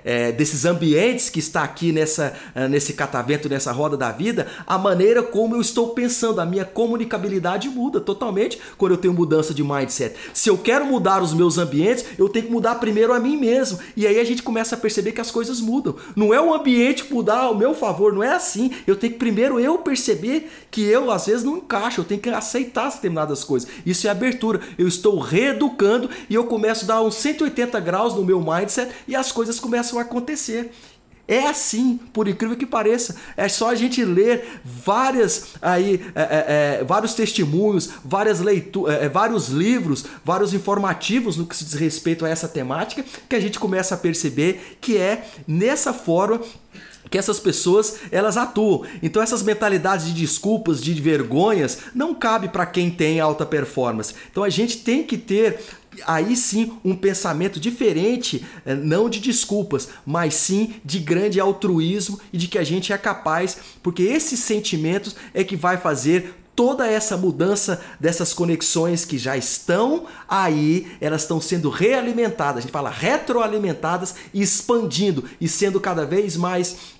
é, é, desses ambientes que está aqui nessa, é, nesse catavento, nessa roda da vida, a maneira como eu estou pensando, a minha comunicabilidade muda totalmente quando eu tenho mudança de mindset. Se eu quero mudar os meus ambientes, eu tenho que mudar primeiro a mim mesmo. E aí a gente começa a perceber que as coisas mudam. Não é o ambiente mudar ao meu favor, não é assim. Eu tenho que primeiro eu perceber que eu às vezes não encaixo, eu tenho que aceitar determinadas coisas. Isso é abertura. Eu estou reeducando e eu começo a dar uns 180 graus no meu mindset e as coisas começam a acontecer. É assim, por incrível que pareça. É só a gente ler várias aí, é, é, é vários testemunhos, várias leituras, é, é, vários livros, vários informativos no que se diz respeito a essa temática, que a gente começa a perceber que é nessa forma que essas pessoas elas atuam. Então essas mentalidades de desculpas, de vergonhas, não cabe para quem tem alta performance. Então a gente tem que ter aí sim um pensamento diferente, eh, não de desculpas, mas sim de grande altruísmo e de que a gente é capaz, porque esses sentimentos é que vai fazer toda essa mudança dessas conexões que já estão aí, elas estão sendo realimentadas, a gente fala retroalimentadas expandindo e sendo cada vez mais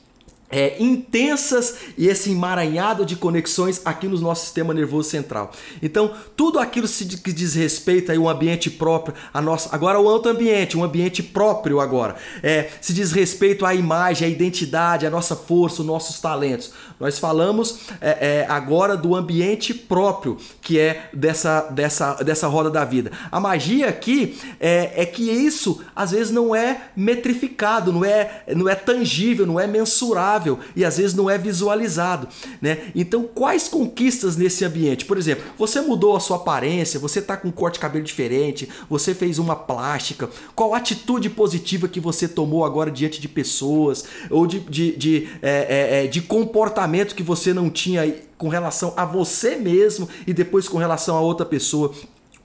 é, intensas e esse emaranhado de conexões aqui no nosso sistema nervoso central. Então, tudo aquilo que diz respeito a um ambiente próprio, a nossa, agora o outro ambiente, um ambiente próprio agora, é, se diz respeito à imagem, à identidade, à nossa força, os nossos talentos. Nós falamos é, é, agora do ambiente próprio, que é dessa, dessa, dessa roda da vida. A magia aqui é, é que isso às vezes não é metrificado, não é, não é tangível, não é mensurável e às vezes não é visualizado, né? Então, quais conquistas nesse ambiente? Por exemplo, você mudou a sua aparência, você está com um corte de cabelo diferente, você fez uma plástica, qual atitude positiva que você tomou agora diante de pessoas ou de, de, de, é, é, é de comportamento que você não tinha com relação a você mesmo e depois com relação a outra pessoa.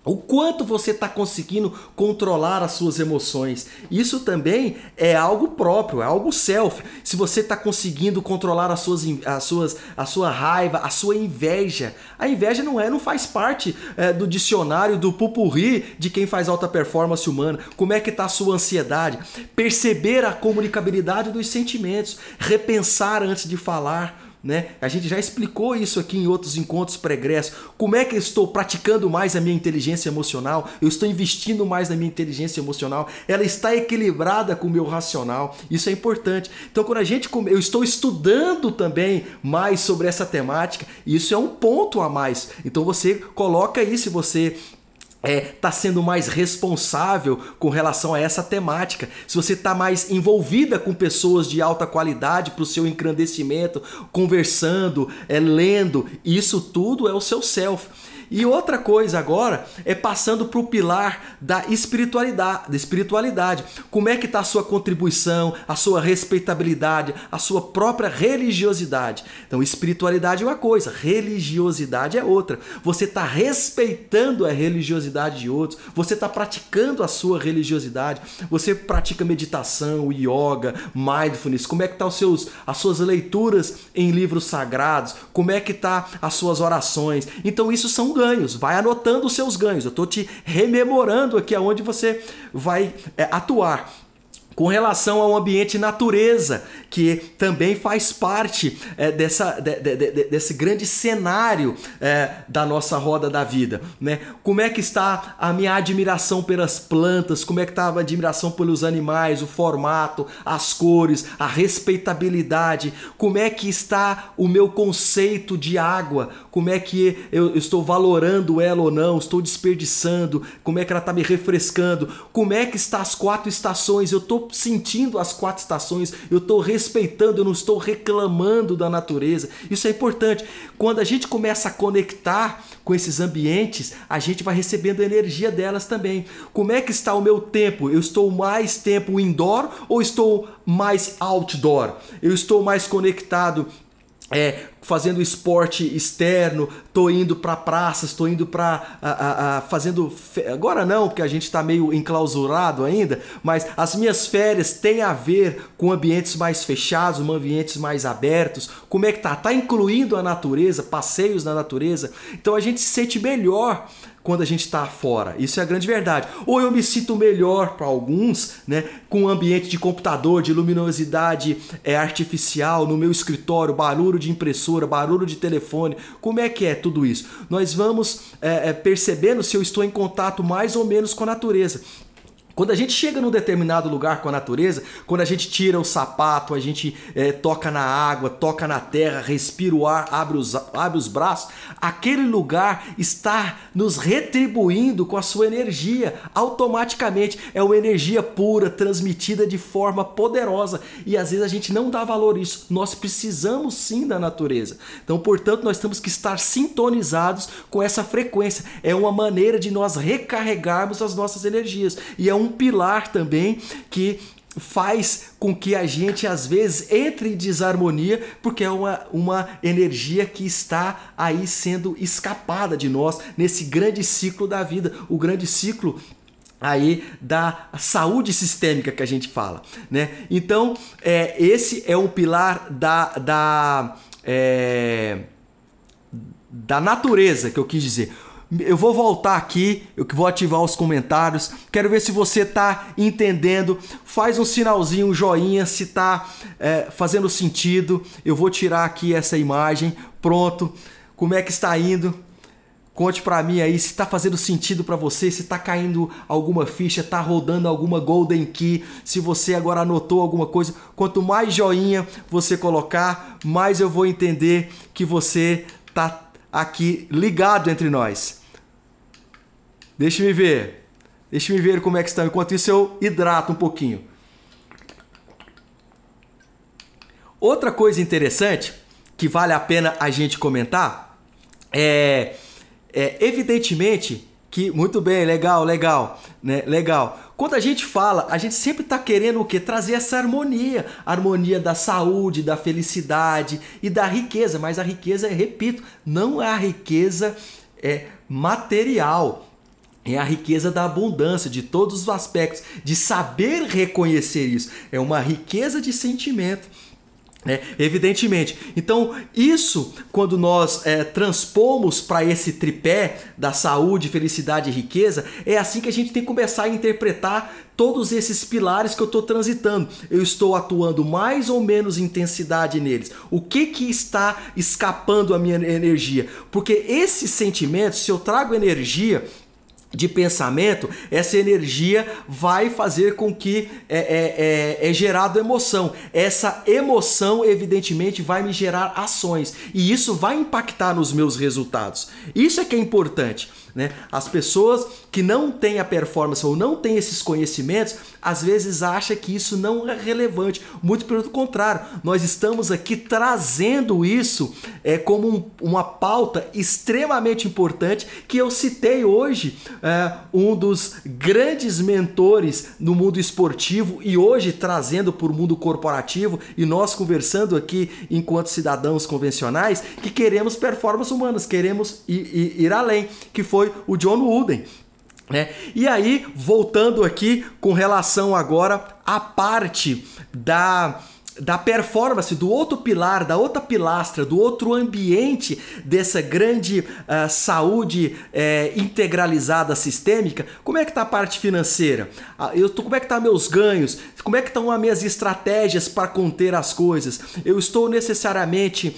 O quanto você está conseguindo controlar as suas emoções. Isso também é algo próprio, é algo self. Se você está conseguindo controlar as suas, as suas, a sua raiva, a sua inveja. A inveja não é, não faz parte é, do dicionário do pupurri de quem faz alta performance humana. Como é que está a sua ansiedade? Perceber a comunicabilidade dos sentimentos, repensar antes de falar né? A gente já explicou isso aqui em outros encontros pregressos. Como é que eu estou praticando mais a minha inteligência emocional? Eu estou investindo mais na minha inteligência emocional? Ela está equilibrada com o meu racional? Isso é importante. Então, quando a gente eu estou estudando também mais sobre essa temática, isso é um ponto a mais. Então você coloca aí se você é, tá sendo mais responsável com relação a essa temática, se você está mais envolvida com pessoas de alta qualidade para o seu engrandecimento, conversando, é, lendo, isso tudo é o seu self. E outra coisa agora é passando para o pilar da espiritualidade, da espiritualidade. Como é que está a sua contribuição, a sua respeitabilidade, a sua própria religiosidade? Então, espiritualidade é uma coisa, religiosidade é outra. Você está respeitando a religiosidade de outros, você está praticando a sua religiosidade, você pratica meditação, yoga, mindfulness. Como é que tá os seus, as suas leituras em livros sagrados? Como é que tá as suas orações? Então, isso são ganhos. Vai anotando os seus ganhos. Eu estou te rememorando aqui aonde você vai é, atuar com relação ao ambiente natureza, que também faz parte é, dessa, de, de, de, desse grande cenário é, da nossa roda da vida. Né? Como é que está a minha admiração pelas plantas, como é que está a admiração pelos animais, o formato, as cores, a respeitabilidade, como é que está o meu conceito de água, como é que eu estou valorando ela ou não, estou desperdiçando, como é que ela está me refrescando, como é que está as quatro estações, eu estou sentindo as quatro estações, eu estou respeitando, eu não estou reclamando da natureza. Isso é importante. Quando a gente começa a conectar com esses ambientes, a gente vai recebendo a energia delas também. Como é que está o meu tempo? Eu estou mais tempo indoor ou estou mais outdoor? Eu estou mais conectado é, fazendo esporte externo, tô indo para praças, tô indo para fazendo agora não, porque a gente está meio enclausurado ainda, mas as minhas férias têm a ver com ambientes mais fechados, ambientes mais abertos. Como é que tá? Tá incluindo a natureza, passeios na natureza. Então a gente se sente melhor quando a gente está fora. Isso é a grande verdade. Ou eu me sinto melhor para alguns, né, com um ambiente de computador, de luminosidade é, artificial no meu escritório, barulho de impressora, barulho de telefone. Como é que é tudo isso? Nós vamos é, é, percebendo se eu estou em contato mais ou menos com a natureza. Quando a gente chega num determinado lugar com a natureza, quando a gente tira o sapato, a gente é, toca na água, toca na terra, respira o ar, abre os, abre os braços, aquele lugar está nos retribuindo com a sua energia automaticamente. É uma energia pura, transmitida de forma poderosa. E às vezes a gente não dá valor a isso. Nós precisamos sim da natureza. Então, portanto, nós temos que estar sintonizados com essa frequência. É uma maneira de nós recarregarmos as nossas energias. E é um um pilar também que faz com que a gente às vezes entre em desarmonia, porque é uma, uma energia que está aí sendo escapada de nós nesse grande ciclo da vida, o grande ciclo aí da saúde sistêmica que a gente fala, né? Então, é, esse é um pilar da, da, é, da natureza que eu quis dizer. Eu vou voltar aqui, eu vou ativar os comentários. Quero ver se você está entendendo. Faz um sinalzinho, um joinha, se está é, fazendo sentido. Eu vou tirar aqui essa imagem. Pronto. Como é que está indo? Conte para mim aí se está fazendo sentido para você, se está caindo alguma ficha, está rodando alguma golden key, se você agora anotou alguma coisa. Quanto mais joinha você colocar, mais eu vou entender que você está aqui ligado entre nós. Deixa me ver. Deixa me ver como é que está. Enquanto isso eu hidrato um pouquinho. Outra coisa interessante que vale a pena a gente comentar é, é evidentemente que muito bem, legal, legal, né? Legal. Quando a gente fala, a gente sempre está querendo o quê? Trazer essa harmonia, a harmonia da saúde, da felicidade e da riqueza. Mas a riqueza, repito, não é a riqueza é material. É a riqueza da abundância, de todos os aspectos, de saber reconhecer isso. É uma riqueza de sentimento. É, evidentemente. Então, isso, quando nós é, transpomos para esse tripé da saúde, felicidade e riqueza, é assim que a gente tem que começar a interpretar todos esses pilares que eu estou transitando. Eu estou atuando mais ou menos intensidade neles. O que, que está escapando a minha energia? Porque esses sentimentos, se eu trago energia, de pensamento, essa energia vai fazer com que é, é, é, é, gerado emoção. Essa emoção, evidentemente, vai me gerar ações e isso vai impactar nos meus resultados. Isso é que é importante. Né? As pessoas que não têm a performance ou não têm esses conhecimentos, às vezes acham que isso não é relevante. Muito pelo contrário, nós estamos aqui trazendo isso é, como um, uma pauta extremamente importante que eu citei hoje, é, um dos grandes mentores no mundo esportivo e hoje trazendo para o mundo corporativo e nós conversando aqui enquanto cidadãos convencionais que queremos performance humanas, queremos ir, ir, ir além, que foi foi o John Wooden. Né? E aí, voltando aqui com relação agora à parte da da performance, do outro pilar, da outra pilastra, do outro ambiente dessa grande uh, saúde uh, integralizada sistêmica, como é que está a parte financeira? Uh, eu tô, como é que tá meus ganhos? Como é que estão as minhas estratégias para conter as coisas? Eu estou necessariamente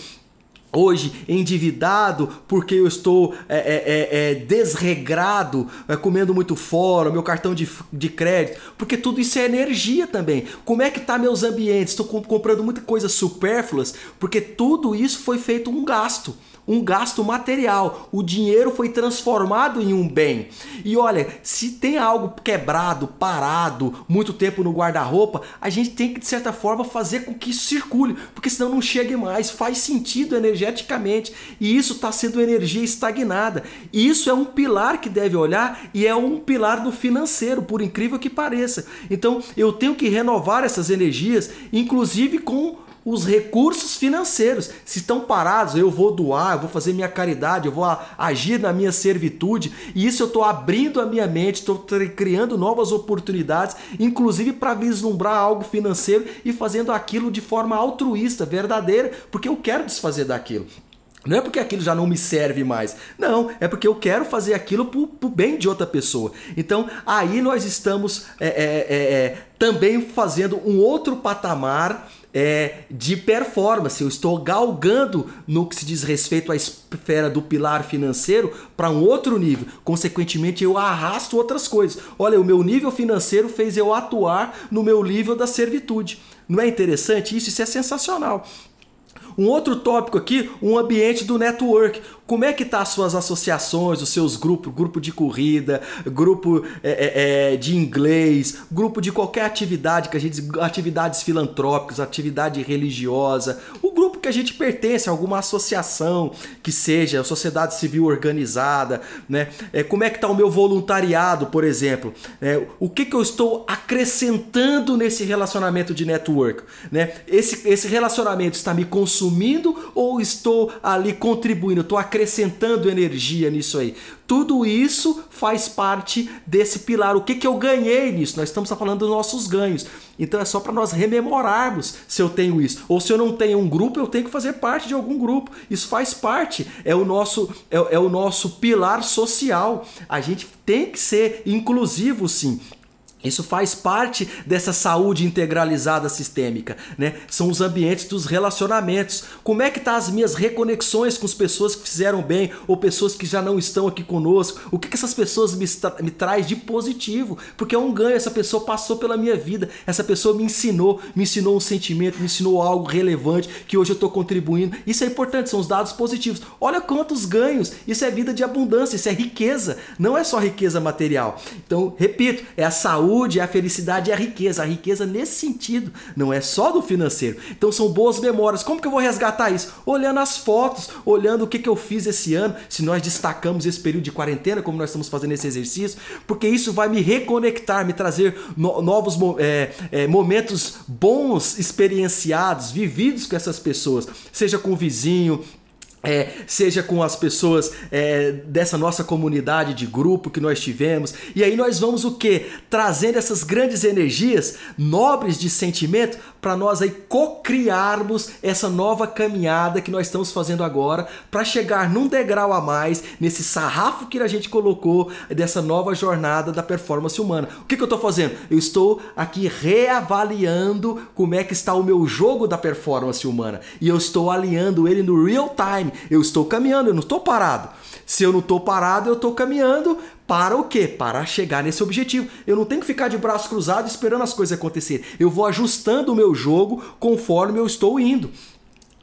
hoje endividado porque eu estou é, é, é, é desregrado, é, comendo muito fora, meu cartão de, de crédito, porque tudo isso é energia também. Como é que tá meus ambientes? Estou comprando muita coisa supérfluas porque tudo isso foi feito um gasto um gasto material. O dinheiro foi transformado em um bem. E olha, se tem algo quebrado, parado, muito tempo no guarda-roupa, a gente tem que, de certa forma, fazer com que isso circule, porque senão não chegue mais. Faz sentido energeticamente. E isso está sendo energia estagnada. E isso é um pilar que deve olhar e é um pilar do financeiro, por incrível que pareça. Então eu tenho que renovar essas energias, inclusive com os recursos financeiros. Se estão parados, eu vou doar, eu vou fazer minha caridade, eu vou agir na minha servitude. E isso eu estou abrindo a minha mente, estou criando novas oportunidades, inclusive para vislumbrar algo financeiro e fazendo aquilo de forma altruísta, verdadeira, porque eu quero desfazer daquilo. Não é porque aquilo já não me serve mais. Não, é porque eu quero fazer aquilo para o bem de outra pessoa. Então, aí nós estamos é, é, é, é também fazendo um outro patamar é, de performance. Eu estou galgando no que se diz respeito à esfera do pilar financeiro para um outro nível. Consequentemente, eu arrasto outras coisas. Olha, o meu nível financeiro fez eu atuar no meu nível da servitude. Não é interessante isso? Isso é sensacional. Um outro tópico aqui, um ambiente do network. Como é que tá as suas associações, os seus grupos, grupo de corrida, grupo é, é, é, de inglês, grupo de qualquer atividade que a gente atividades filantrópicas, atividade religiosa, o grupo que a gente pertence, alguma associação que seja, sociedade civil organizada, né? É, como é que tá o meu voluntariado, por exemplo? É, o que, que eu estou acrescentando nesse relacionamento de network, né? Esse, esse relacionamento está me consumindo ou estou ali contribuindo? Estou acrescentando energia nisso aí. Tudo isso faz parte desse pilar. O que, que eu ganhei nisso? Nós estamos falando dos nossos ganhos. Então é só para nós rememorarmos se eu tenho isso. Ou se eu não tenho um grupo, eu tenho que fazer parte de algum grupo. Isso faz parte. É o nosso, é, é o nosso pilar social. A gente tem que ser inclusivo, sim. Isso faz parte dessa saúde integralizada sistêmica, né? São os ambientes dos relacionamentos. Como é que tá as minhas reconexões com as pessoas que fizeram bem ou pessoas que já não estão aqui conosco? O que, que essas pessoas me, me traz de positivo? Porque é um ganho, essa pessoa passou pela minha vida, essa pessoa me ensinou, me ensinou um sentimento, me ensinou algo relevante que hoje eu estou contribuindo. Isso é importante, são os dados positivos. Olha quantos ganhos! Isso é vida de abundância, isso é riqueza, não é só riqueza material. Então, repito, é a saúde saúde, a felicidade e a riqueza. A riqueza nesse sentido, não é só do financeiro. Então são boas memórias. Como que eu vou resgatar isso? Olhando as fotos, olhando o que, que eu fiz esse ano, se nós destacamos esse período de quarentena, como nós estamos fazendo esse exercício, porque isso vai me reconectar, me trazer no, novos é, é, momentos bons, experienciados, vividos com essas pessoas, seja com o vizinho, é, seja com as pessoas é, dessa nossa comunidade de grupo que nós tivemos. E aí nós vamos o que? Trazendo essas grandes energias nobres de sentimento para nós aí co-criarmos essa nova caminhada que nós estamos fazendo agora para chegar num degrau a mais nesse sarrafo que a gente colocou dessa nova jornada da performance humana. O que, que eu estou fazendo? Eu estou aqui reavaliando como é que está o meu jogo da performance humana e eu estou alinhando ele no real time eu estou caminhando, eu não estou parado. Se eu não estou parado, eu estou caminhando para o quê? Para chegar nesse objetivo. Eu não tenho que ficar de braços cruzados esperando as coisas acontecerem. Eu vou ajustando o meu jogo conforme eu estou indo.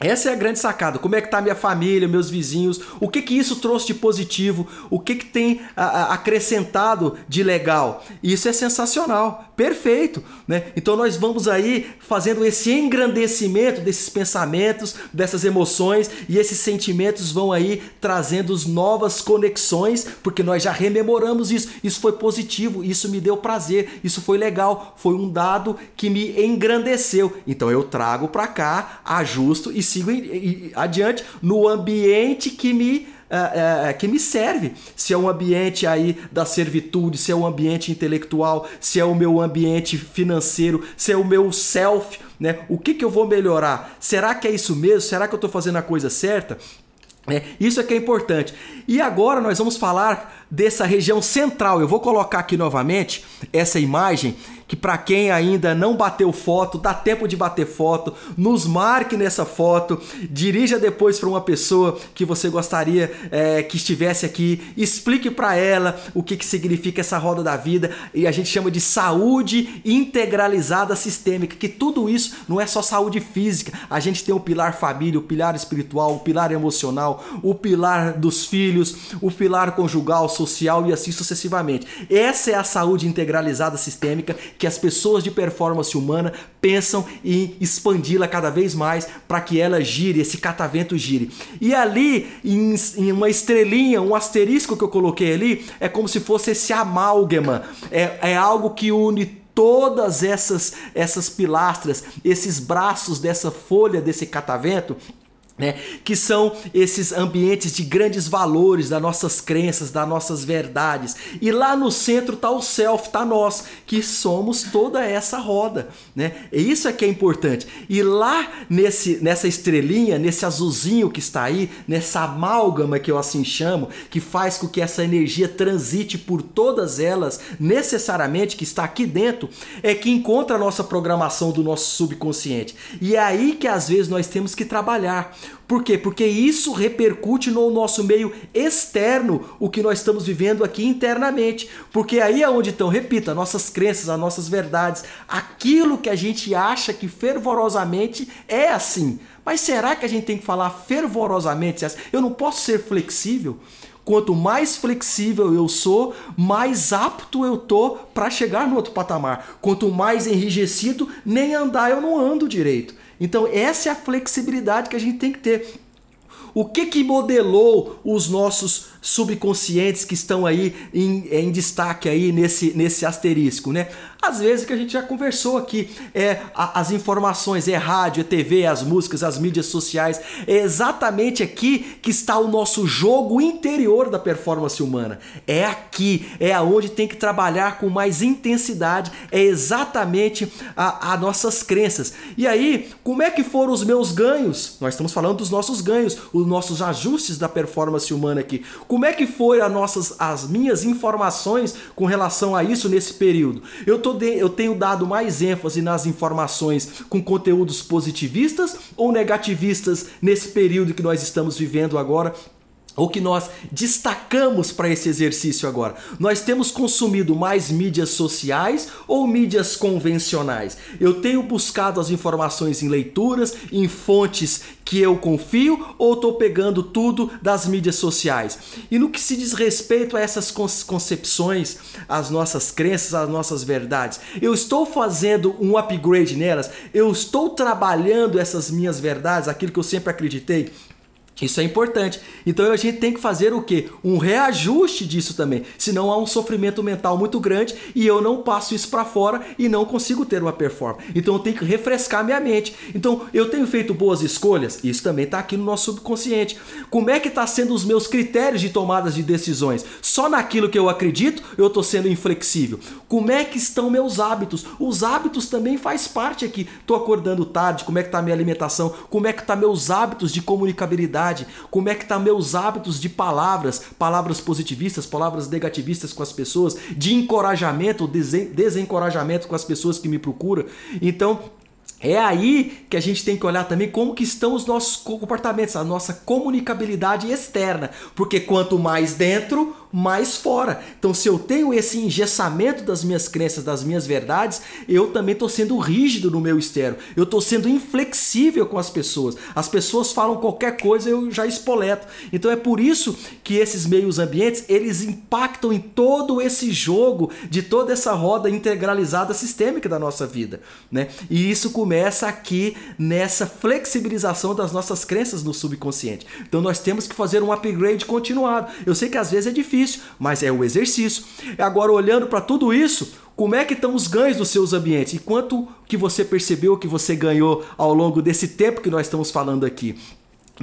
Essa é a grande sacada. Como é que tá minha família, meus vizinhos? O que que isso trouxe de positivo? O que que tem acrescentado de legal? Isso é sensacional. Perfeito, né? Então nós vamos aí fazendo esse engrandecimento desses pensamentos, dessas emoções e esses sentimentos vão aí trazendo novas conexões, porque nós já rememoramos isso. Isso foi positivo, isso me deu prazer, isso foi legal, foi um dado que me engrandeceu. Então eu trago para cá, ajusto e sigo adiante no ambiente que me é, é, que me serve. Se é um ambiente aí da servitude, se é um ambiente intelectual, se é o meu ambiente financeiro, se é o meu self, né? O que, que eu vou melhorar? Será que é isso mesmo? Será que eu estou fazendo a coisa certa? É, isso é que é importante. E agora nós vamos falar dessa região central. Eu vou colocar aqui novamente essa imagem que para quem ainda não bateu foto, dá tempo de bater foto, nos marque nessa foto, dirija depois para uma pessoa que você gostaria é, que estivesse aqui, explique para ela o que, que significa essa roda da vida e a gente chama de saúde integralizada sistêmica, que tudo isso não é só saúde física, a gente tem o pilar família, o pilar espiritual, o pilar emocional, o pilar dos filhos, o pilar conjugal, social e assim sucessivamente. Essa é a saúde integralizada sistêmica que as pessoas de performance humana pensam em expandi-la cada vez mais para que ela gire, esse catavento gire. E ali, em, em, uma estrelinha, um asterisco que eu coloquei ali, é como se fosse esse amálgama. É, é algo que une todas essas essas pilastras, esses braços dessa folha desse catavento né? Que são esses ambientes de grandes valores, das nossas crenças, das nossas verdades. E lá no centro está o self, está nós, que somos toda essa roda. Né? E isso é que é importante. E lá nesse, nessa estrelinha, nesse azulzinho que está aí, nessa amálgama que eu assim chamo, que faz com que essa energia transite por todas elas, necessariamente, que está aqui dentro, é que encontra a nossa programação do nosso subconsciente. E é aí que às vezes nós temos que trabalhar. Por quê? Porque isso repercute no nosso meio externo, o que nós estamos vivendo aqui internamente. Porque aí é onde estão, repita, as nossas crenças, as nossas verdades, aquilo que a gente acha que fervorosamente é assim. Mas será que a gente tem que falar fervorosamente? Eu não posso ser flexível? Quanto mais flexível eu sou, mais apto eu tô para chegar no outro patamar. Quanto mais enrijecido, nem andar eu não ando direito. Então, essa é a flexibilidade que a gente tem que ter. O que que modelou os nossos subconscientes que estão aí em, em destaque aí nesse, nesse asterisco, né? Às vezes que a gente já conversou aqui, é as informações, é rádio, é TV, as músicas, as mídias sociais, é exatamente aqui que está o nosso jogo interior da performance humana. É aqui, é aonde tem que trabalhar com mais intensidade, é exatamente a, a nossas crenças. E aí, como é que foram os meus ganhos? Nós estamos falando dos nossos ganhos, os nossos ajustes da performance humana aqui. Como é que foi as nossas as minhas informações com relação a isso nesse período? Eu, tô de, eu tenho dado mais ênfase nas informações com conteúdos positivistas ou negativistas nesse período que nós estamos vivendo agora ou que nós destacamos para esse exercício agora? Nós temos consumido mais mídias sociais ou mídias convencionais? Eu tenho buscado as informações em leituras, em fontes que eu confio ou estou pegando tudo das mídias sociais? E no que se diz respeito a essas concepções, as nossas crenças, as nossas verdades, eu estou fazendo um upgrade nelas? Eu estou trabalhando essas minhas verdades, aquilo que eu sempre acreditei? Isso é importante. Então a gente tem que fazer o quê? Um reajuste disso também. Senão há um sofrimento mental muito grande e eu não passo isso para fora e não consigo ter uma performance. Então eu tenho que refrescar minha mente. Então eu tenho feito boas escolhas? Isso também está aqui no nosso subconsciente. Como é que está sendo os meus critérios de tomadas de decisões? Só naquilo que eu acredito eu estou sendo inflexível. Como é que estão meus hábitos? Os hábitos também faz parte aqui. Estou acordando tarde, como é que está minha alimentação? Como é que está meus hábitos de comunicabilidade? Como é que tá meus hábitos de palavras, palavras positivistas, palavras negativistas com as pessoas, de encorajamento, desencorajamento com as pessoas que me procuram. Então, é aí que a gente tem que olhar também como que estão os nossos comportamentos, a nossa comunicabilidade externa, porque quanto mais dentro, mais fora. Então, se eu tenho esse engessamento das minhas crenças, das minhas verdades, eu também estou sendo rígido no meu externo. Eu estou sendo inflexível com as pessoas. As pessoas falam qualquer coisa, eu já espoleto. Então, é por isso que esses meios ambientes, eles impactam em todo esse jogo de toda essa roda integralizada sistêmica da nossa vida, né? E isso começa aqui nessa flexibilização das nossas crenças no subconsciente. Então, nós temos que fazer um upgrade continuado. Eu sei que às vezes é difícil difícil, mas é o exercício. Agora, olhando para tudo isso, como é que estão os ganhos dos seus ambientes? E quanto que você percebeu que você ganhou ao longo desse tempo que nós estamos falando aqui?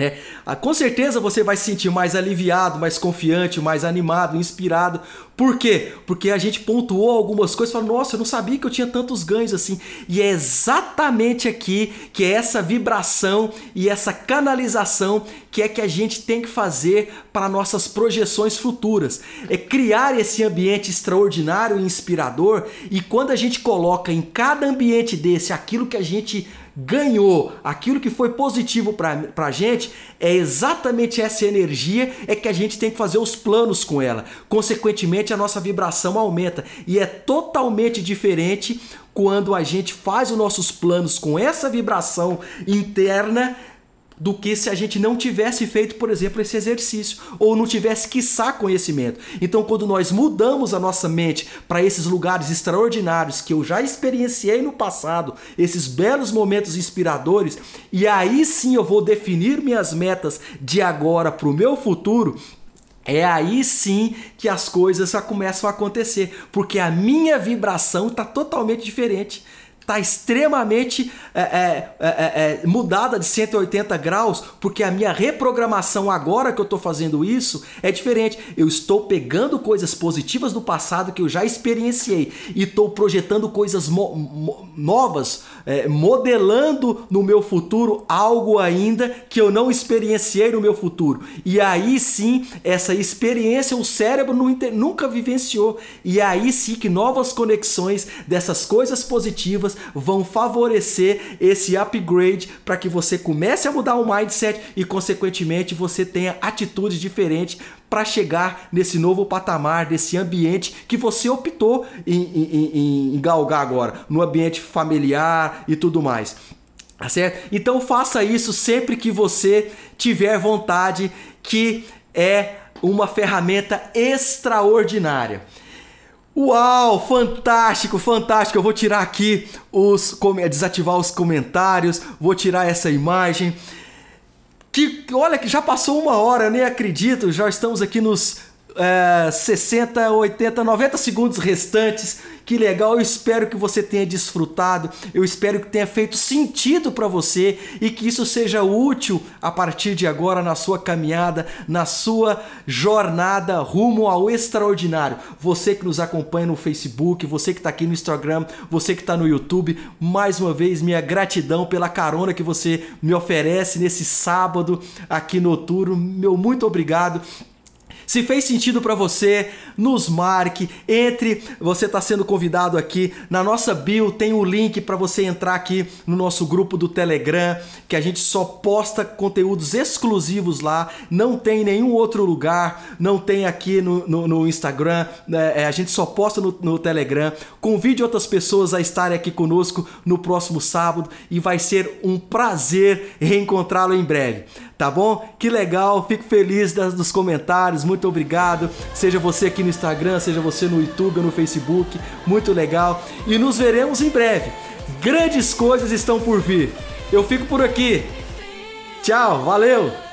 É, com certeza você vai se sentir mais aliviado, mais confiante, mais animado, inspirado. Por quê? Porque a gente pontuou algumas coisas e falou: Nossa, eu não sabia que eu tinha tantos ganhos assim. E é exatamente aqui que é essa vibração e essa canalização que é que a gente tem que fazer para nossas projeções futuras. É criar esse ambiente extraordinário e inspirador. E quando a gente coloca em cada ambiente desse aquilo que a gente ganhou, aquilo que foi positivo para a gente, é exatamente essa energia é que a gente tem que fazer os planos com ela. Consequentemente, a nossa vibração aumenta e é totalmente diferente quando a gente faz os nossos planos com essa vibração interna do que se a gente não tivesse feito, por exemplo, esse exercício ou não tivesse quiçá conhecimento. Então, quando nós mudamos a nossa mente para esses lugares extraordinários que eu já experienciei no passado, esses belos momentos inspiradores, e aí sim eu vou definir minhas metas de agora para o meu futuro, é aí sim que as coisas já começam a acontecer, porque a minha vibração está totalmente diferente está extremamente é, é, é, é, mudada de 180 graus, porque a minha reprogramação agora que eu estou fazendo isso é diferente. Eu estou pegando coisas positivas do passado que eu já experienciei e estou projetando coisas mo mo novas, é, modelando no meu futuro algo ainda que eu não experienciei no meu futuro. E aí sim, essa experiência o cérebro nunca vivenciou. E aí sim que novas conexões dessas coisas positivas vão favorecer esse upgrade para que você comece a mudar o mindset e, consequentemente, você tenha atitudes diferentes para chegar nesse novo patamar, desse ambiente que você optou em, em, em, em galgar agora, no ambiente familiar e tudo mais. Tá certo? Então faça isso sempre que você tiver vontade, que é uma ferramenta extraordinária. Uau, fantástico, fantástico. Eu vou tirar aqui os desativar os comentários, vou tirar essa imagem. Que olha que já passou uma hora, eu nem acredito. Já estamos aqui nos é, 60, 80, 90 segundos restantes. Que legal, eu espero que você tenha desfrutado, eu espero que tenha feito sentido para você e que isso seja útil a partir de agora na sua caminhada, na sua jornada rumo ao extraordinário. Você que nos acompanha no Facebook, você que está aqui no Instagram, você que está no YouTube, mais uma vez minha gratidão pela carona que você me oferece nesse sábado aqui noturno. Meu muito obrigado. Se fez sentido para você, nos marque, entre, você está sendo convidado aqui na nossa bio, tem o link para você entrar aqui no nosso grupo do Telegram, que a gente só posta conteúdos exclusivos lá, não tem em nenhum outro lugar, não tem aqui no, no, no Instagram, né? é, a gente só posta no, no Telegram. Convide outras pessoas a estarem aqui conosco no próximo sábado e vai ser um prazer reencontrá-lo em breve tá bom? Que legal, fico feliz das, dos comentários, muito obrigado. Seja você aqui no Instagram, seja você no YouTube ou no Facebook, muito legal. E nos veremos em breve. Grandes coisas estão por vir. Eu fico por aqui. Tchau, valeu!